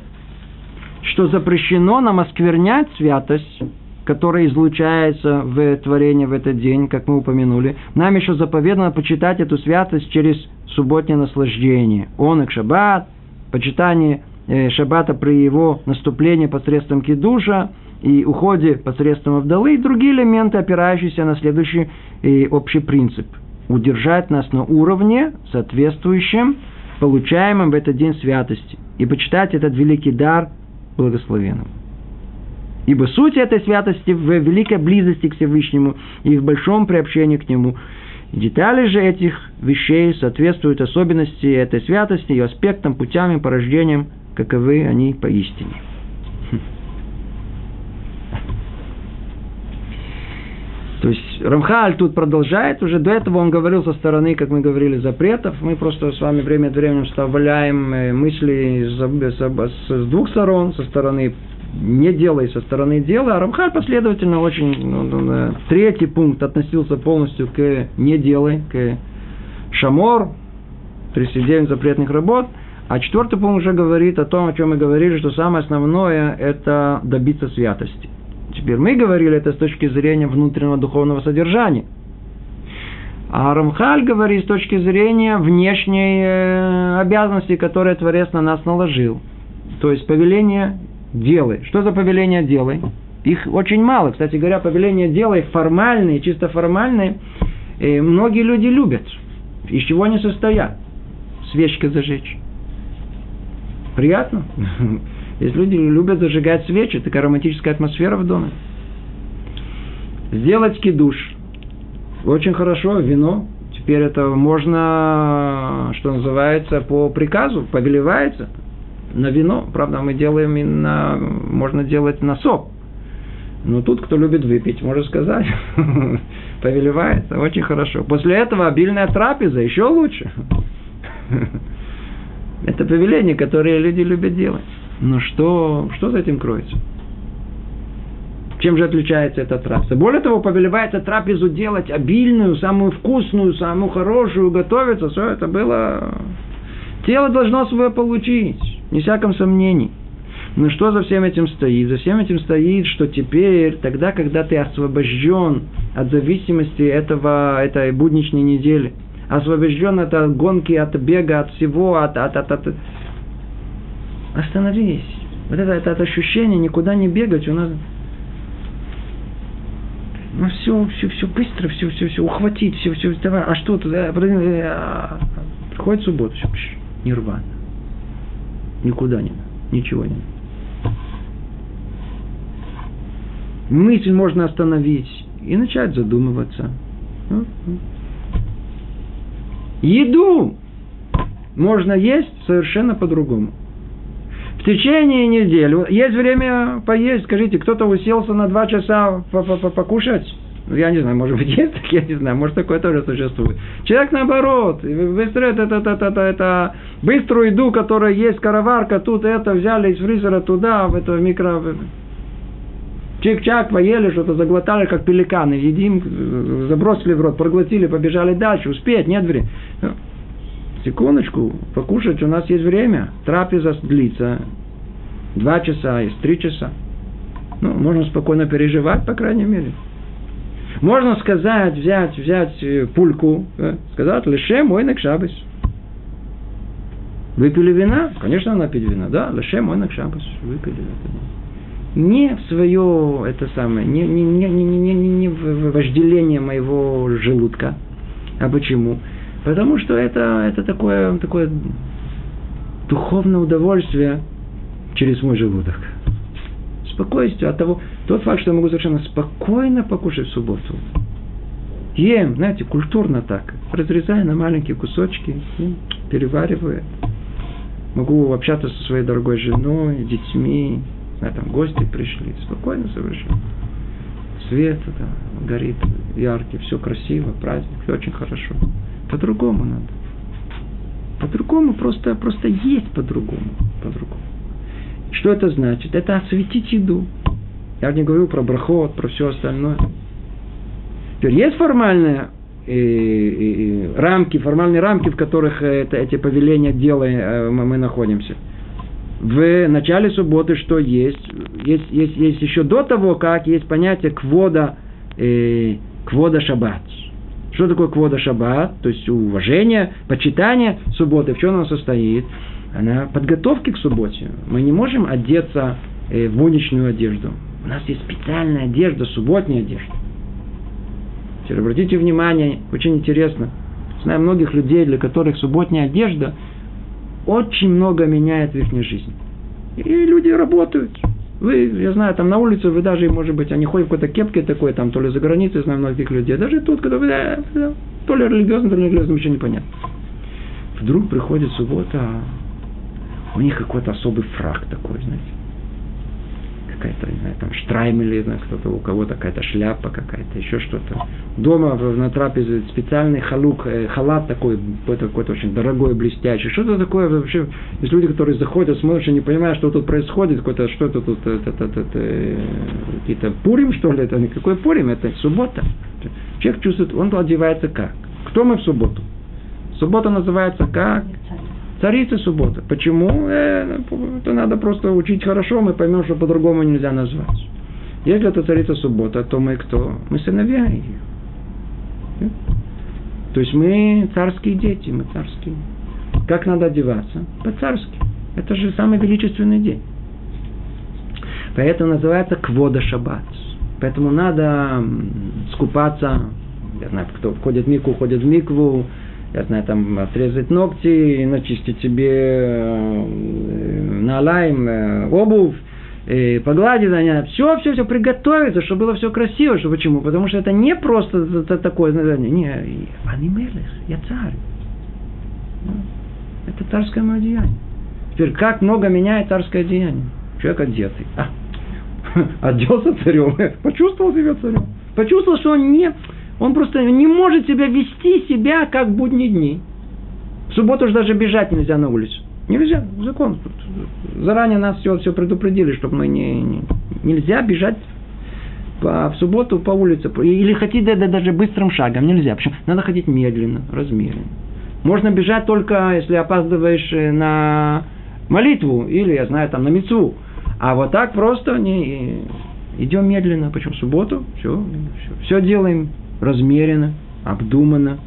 что запрещено нам осквернять святость, которая излучается в творении в этот день, как мы упомянули, нам еще заповедано почитать эту святость через субботнее наслаждение. Он и шаббат, почитание э, шаббата при его наступлении посредством кидуша и уходе посредством Авдалы и другие элементы, опирающиеся на следующий э, общий принцип. Удержать нас на уровне, соответствующем получаемым в этот день святости. И почитать этот великий дар благословенным. Ибо суть этой святости в великой близости к Всевышнему и в большом приобщении к Нему. Детали же этих вещей соответствуют особенности этой святости и аспектам, путями, порождениям, каковы они поистине. То есть Рамхаль тут продолжает, уже до этого он говорил со стороны, как мы говорили, запретов. Мы просто с вами время от времени вставляем э, мысли с двух сторон, со стороны не делай со стороны дела, а Рамхаль последовательно очень, ну, ну, третий пункт относился полностью к не делай, к шамор, 39 запретных работ, а четвертый пункт уже говорит о том, о чем мы говорили, что самое основное – это добиться святости. Теперь мы говорили это с точки зрения внутреннего духовного содержания. А Рамхаль говорит с точки зрения внешней э, обязанности, которые Творец на нас наложил. То есть повеление делай. Что за повеление делай? Их очень мало. Кстати говоря, повеление делай формальные, чисто формальные, и многие люди любят. Из чего они состоят? Свечка зажечь. Приятно? <laughs> Если люди любят зажигать свечи, такая романтическая атмосфера в доме. Сделать кидуш. Очень хорошо, вино. Теперь это можно, что называется, по приказу, повелевается на вино. Правда, мы делаем и на, можно делать на сок. Но тут, кто любит выпить, можно сказать, <laughs> повелевается. Очень хорошо. После этого обильная трапеза еще лучше. <laughs> Это повеление, которое люди любят делать. Но что, что за этим кроется? Чем же отличается эта трапеза? Более того, повелевается трапезу делать обильную, самую вкусную, самую хорошую, готовиться. Все это было... Тело должно свое получить, не всяком сомнении. Но что за всем этим стоит? За всем этим стоит, что теперь, тогда, когда ты освобожден от зависимости этого, этой будничной недели, освобожден от гонки, от бега, от всего, от, от, от, от Остановись. Вот это, это, это ощущение никуда не бегать, у нас ну все, все, все быстро, все, все, все, ухватить, все, все, давай, а что тут, э, а, приходит суббота, все, нирвана. Никуда не надо, ничего не надо. Мысль можно остановить и начать задумываться. Ну. Еду можно есть совершенно по-другому в течение недели. Есть время поесть, скажите, кто-то уселся на два часа покушать? Ну, я не знаю, может быть, <laughs> есть так, я не знаю, может, такое тоже существует. Человек наоборот, быстро это, это, это, это, это, быструю еду, которая есть, караварка, тут это, взяли из фризера туда, в это микро... Чик-чак, поели что-то, заглотали, как пеликаны, едим, забросили в рот, проглотили, побежали дальше, успеть, нет времени. Секундочку, покушать у нас есть время. Трапеза длится два часа, есть три часа. Ну, можно спокойно переживать, по крайней мере. Можно сказать, взять, взять э, пульку, э, сказать, лише мой накшабыс. Выпили вина? Конечно, надо пить вина, да, лише мой накшабыс. Выпили это. Не в свое, это самое, не, не, не, не, не, не в вожделение моего желудка. А почему? Потому что это, это такое, такое духовное удовольствие через мой желудок. Спокойствие от того, тот факт, что я могу совершенно спокойно покушать в субботу. Ем, знаете, культурно так, разрезая на маленькие кусочки, переваривая. Могу общаться со своей дорогой женой, детьми, знаю, там гости пришли, спокойно совершенно. Свет да, горит яркий, все красиво, праздник, все очень хорошо. По-другому надо. По-другому, просто, просто есть по-другому. По-другому. Что это значит? Это осветить еду. Я не говорю про брахот, про все остальное. Теперь есть формальные э, э, рамки, формальные рамки, в которых это, эти повеления делаем, э, мы, находимся. в начале субботы что есть? Есть, есть, есть еще до того, как есть понятие квода, э, квода шаббат. Что такое квода шаббат? То есть уважение, почитание субботы. В чем оно состоит? Она подготовки к субботе. Мы не можем одеться э, в будничную одежду. Нас есть специальная одежда, субботняя одежда. Теперь обратите внимание, очень интересно. Знаю многих людей, для которых субботняя одежда очень много меняет в их жизни. И люди работают. Вы, я знаю, там на улице вы даже, может быть, они ходят в какой-то кепке такой, там, то ли за границей, знаю многих людей. Даже тут, когда вы, да, да, то ли религиозно, то ли религиозно, еще непонятно. Вдруг приходит суббота, у них какой-то особый фраг такой, знаете какая-то, не знаю, там штраймель, или кто-то, у кого-то какая-то шляпа какая-то, еще что-то. Дома на трапезе специальный халук, э, халат такой, какой-то, очень дорогой, блестящий. Что-то такое вообще, есть люди, которые заходят, смотрят, и не понимают, что тут происходит, какой-то, что это тут, это, это, это, какие-то пурим, что ли, это никакой пурим, это суббота. Человек чувствует, он одевается как? Кто мы в субботу? Суббота называется как? Царица суббота. Почему? Э, это надо просто учить хорошо, мы поймем, что по-другому нельзя назвать. Если это царица суббота, то мы кто? Мы сыновья ее. То есть мы царские дети, мы царские. Как надо одеваться? По-царски. Это же самый величественный день. Поэтому называется квода шаббат. Поэтому надо скупаться. Я знаю, кто входит в микву, ходит в микву я знаю, там отрезать ногти, начистить себе э, налаем э, обувь, и погладить на нее, все, все, все приготовиться, чтобы было все красиво. Что, почему? Потому что это не просто такое, не, анимелес, я царь. Ну, это царское мое одеяние. Теперь, как много меняет царское одеяние? Человек одетый. А, <laughs> оделся царем, <laughs> почувствовал себя царем. Почувствовал, что он не, он просто не может себя вести себя, как будни дни. В субботу же даже бежать нельзя на улицу. Нельзя, закон. Заранее нас все, все предупредили, чтобы мы не, не нельзя бежать по, в субботу по улице. Или хотите да, даже быстрым шагом. Нельзя. Почему? Надо ходить медленно, размеренно. Можно бежать только, если опаздываешь э, на молитву или, я знаю, там на мецву. А вот так просто не, идем медленно. Почему? В субботу все, все, все делаем размеренно, обдуманно.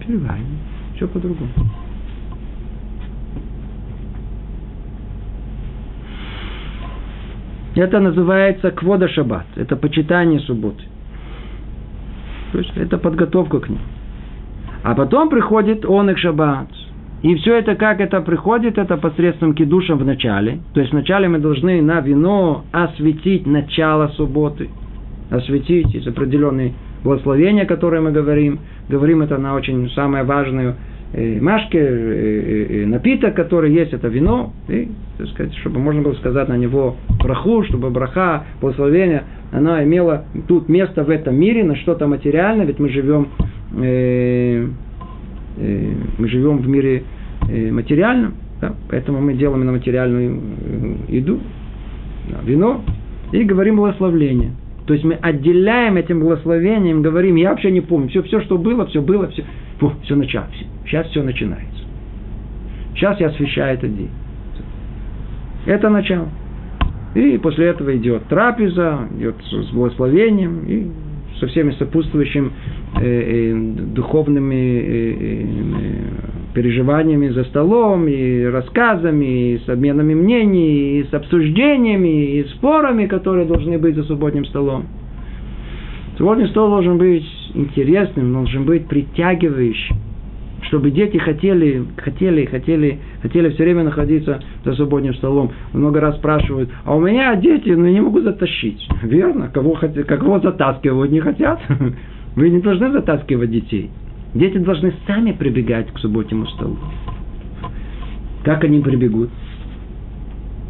Перевариваем. Все по-другому. Это называется квода шаббат. Это почитание субботы. То есть это подготовка к ним. А потом приходит он их шаббат. И все это, как это приходит, это посредством кидуша в начале. То есть вначале мы должны на вино осветить начало субботы. Осветить из определенные благословения, которые мы говорим. Говорим это на очень самое важное э, машке, э, э, напиток, который есть, это вино. И, так сказать, чтобы можно было сказать на него браху, чтобы браха, благословение, она имела тут место в этом мире, на что-то материальное, ведь мы живем мы живем в мире э, материальном, да, поэтому мы делаем на материальную э, еду, вино, и говорим благословление. То есть мы отделяем этим благословением, говорим, я вообще не помню, все, все что было, все было, все, фу, все началось, сейчас все начинается. Сейчас я освещаю этот день. Это начало. И после этого идет трапеза, идет с благословением, и со всеми сопутствующими э, э, духовными э, э, переживаниями за столом, и рассказами, и с обменами мнений, и с обсуждениями, и спорами, которые должны быть за субботним столом. Субботний стол должен быть интересным, должен быть притягивающим чтобы дети хотели, хотели, хотели, хотели все время находиться за субботним столом. Много раз спрашивают, а у меня дети, ну, не могу затащить. <laughs> Верно, кого, кого затаскивают, не хотят. <laughs> Вы не должны затаскивать детей. Дети должны сами прибегать к субботнему столу. Как они прибегут?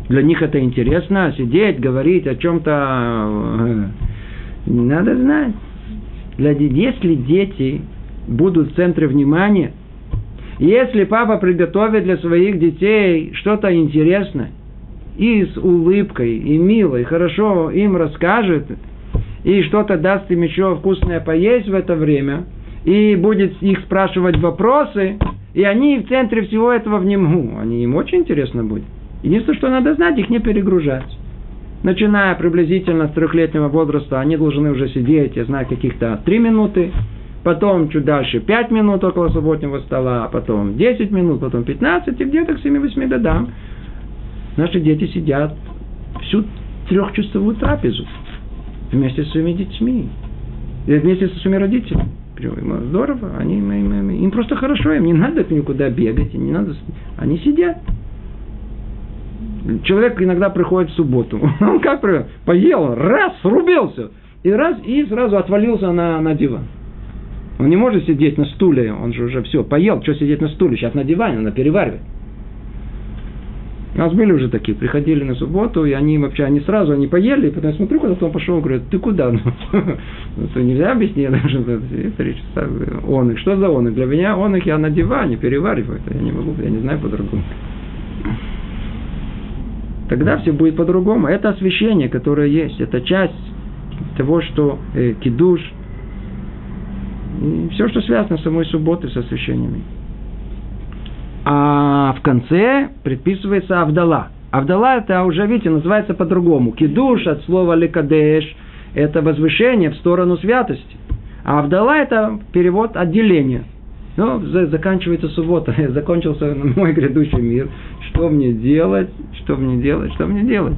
Для них это интересно, сидеть, говорить о чем-то. <laughs> Надо знать. Для, если дети будут в центре внимания, если папа приготовит для своих детей что-то интересное, и с улыбкой, и мило, и хорошо им расскажет, и что-то даст им еще вкусное поесть в это время, и будет их спрашивать вопросы, и они в центре всего этого внемгу. Они им очень интересно будет. Единственное, что надо знать, их не перегружать. Начиная приблизительно с трехлетнего возраста, они должны уже сидеть, я знаю, каких-то три минуты, потом чуть дальше 5 минут около субботнего стола, а потом 10 минут, потом 15, и где-то к 7-8 годам наши дети сидят всю трехчасовую трапезу вместе с своими детьми, вместе со своими родителями. Здорово, они, им просто хорошо, им не надо никуда бегать, не надо, они сидят. Человек иногда приходит в субботу, <laughs> он как поел, раз, срубился, и раз, и сразу отвалился на, на диван. Он не может сидеть на стуле, он же уже все, поел, что сидеть на стуле, сейчас на диване, надо переваривать. У нас были уже такие, приходили на субботу, и они вообще, они сразу, они поели, и потом я смотрю, куда он пошел, говорят, ты куда? <laughs> Ну, это нельзя объяснить, <laughs> что три. Он их, что за он? Для меня он их, я на диване перевариваю, я не могу, я не знаю по-другому. Тогда все будет по-другому. Это освящение, которое есть, это часть того, что э, кидуш, и все, что связано с самой субботой, с освящениями. А в конце предписывается Авдала. Авдала это уже, видите, называется по-другому. Кидуш от слова лекадеш – это возвышение в сторону святости. А Авдала – это перевод отделения. Ну, заканчивается суббота, <laughs> закончился мой грядущий мир. Что мне делать? Что мне делать? Что мне делать?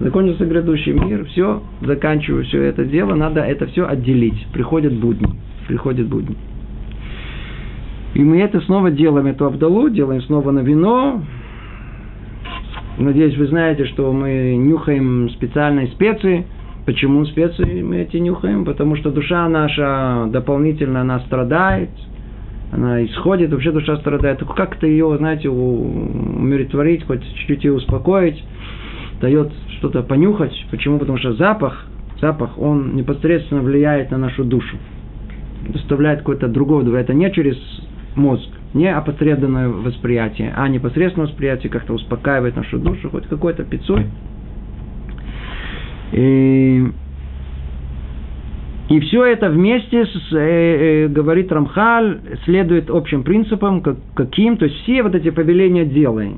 Закончился грядущий мир, все, заканчиваю все это дело, надо это все отделить. Приходят будни приходит будни. И мы это снова делаем, эту Абдалу, делаем снова на вино. Надеюсь, вы знаете, что мы нюхаем специальные специи. Почему специи мы эти нюхаем? Потому что душа наша дополнительно она страдает, она исходит, вообще душа страдает. Как-то ее, знаете, умиротворить, хоть чуть-чуть ее успокоить, дает что-то понюхать. Почему? Потому что запах, запах, он непосредственно влияет на нашу душу доставляет какое-то другое Это не через мозг, не опосредованное восприятие, а непосредственное восприятие как-то успокаивает нашу душу, хоть какой-то пиццой. И, и все это вместе, с, э, э, говорит Рамхаль, следует общим принципам, как, каким, то есть все вот эти повеления делай,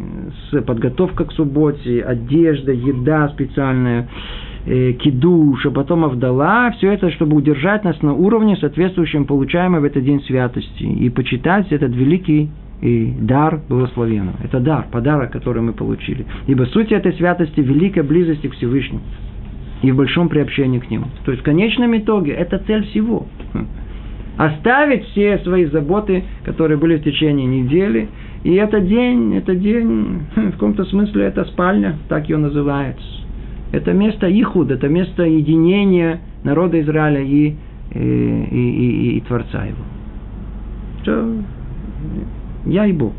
с подготовка к субботе, одежда, еда специальная, кидуш, а потом Авдала, все это, чтобы удержать нас на уровне, соответствующем получаемой в этот день святости, и почитать этот великий и э, дар благословенного. Это дар, подарок, который мы получили. Ибо суть этой святости – великая близость к Всевышнему и в большом приобщении к Нему. То есть в конечном итоге это цель всего. Оставить все свои заботы, которые были в течение недели, и этот день, это день, в каком-то смысле это спальня, так ее называется. Это место Ихуд, это место единения народа Израиля и, и, и, и, и Творца его. Что я и Бог.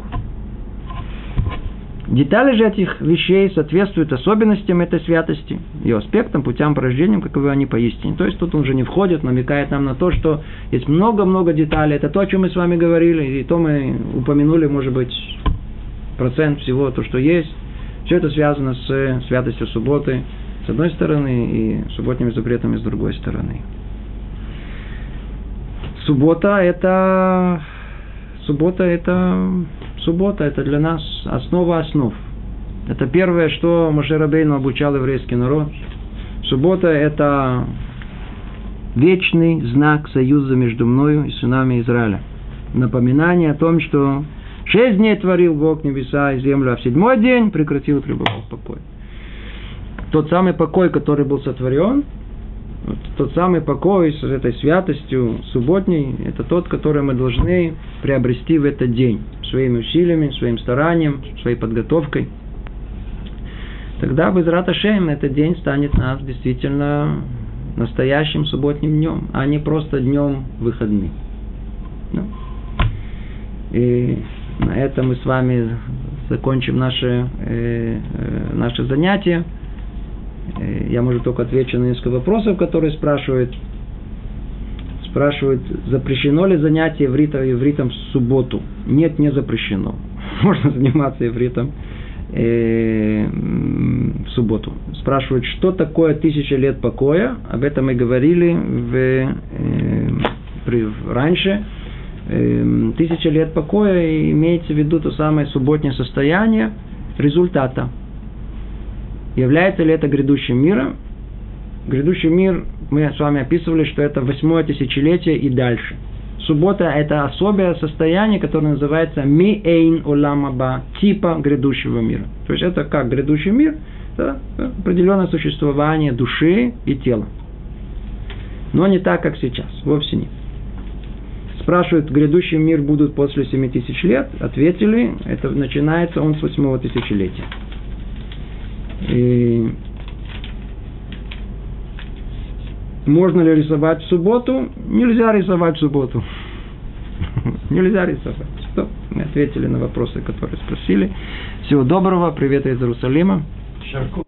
Детали же этих вещей соответствуют особенностям этой святости, ее аспектам, путям порождениям, каковы они поистине. То есть тут он уже не входит, намекает нам на то, что есть много-много деталей. Это то, о чем мы с вами говорили, и то мы упомянули, может быть, процент всего, то, что есть. Все это связано с святостью субботы, с одной стороны, и субботними запретами с другой стороны. Суббота – это... Суббота – это... Суббота – это для нас основа основ. Это первое, что Моше Рабейну обучал еврейский народ. Суббота – это вечный знак союза между мною и сынами Израиля. Напоминание о том, что шесть дней творил Бог небеса и землю, а в седьмой день прекратил пребывать покой тот самый покой, который был сотворен, тот самый покой с этой святостью субботней, это тот, который мы должны приобрести в этот день своими усилиями, своим старанием, своей подготовкой. Тогда без Раташем этот день станет нас действительно настоящим субботним днем, а не просто днем выходным. Ну. И на этом мы с вами закончим наше, э, э, наше занятие. Э, я, может, только отвечу на несколько вопросов, которые спрашивают. Спрашивают, запрещено ли занятие ивритом, ивритом в субботу? Нет, не запрещено. <laughs> Можно заниматься ивритом э, в субботу. Спрашивают, что такое тысяча лет покоя? Об этом мы говорили в, э, при, раньше. Эм, тысяча лет покоя имеется в виду то самое субботнее состояние результата. Является ли это грядущим миром? Грядущий мир, мы с вами описывали, что это восьмое тысячелетие и дальше. Суббота – это особое состояние, которое называется миэйн оламаба, типа грядущего мира. То есть это как грядущий мир, это определенное существование души и тела. Но не так, как сейчас, вовсе нет. Спрашивают, грядущий мир будут после семи тысяч лет? Ответили, это начинается он с восьмого тысячелетия. И можно ли рисовать в субботу? Нельзя рисовать в субботу. <laughs> Нельзя рисовать. Что? Мы ответили на вопросы, которые спросили. Всего доброго. Привет из Иерусалима. Шарку.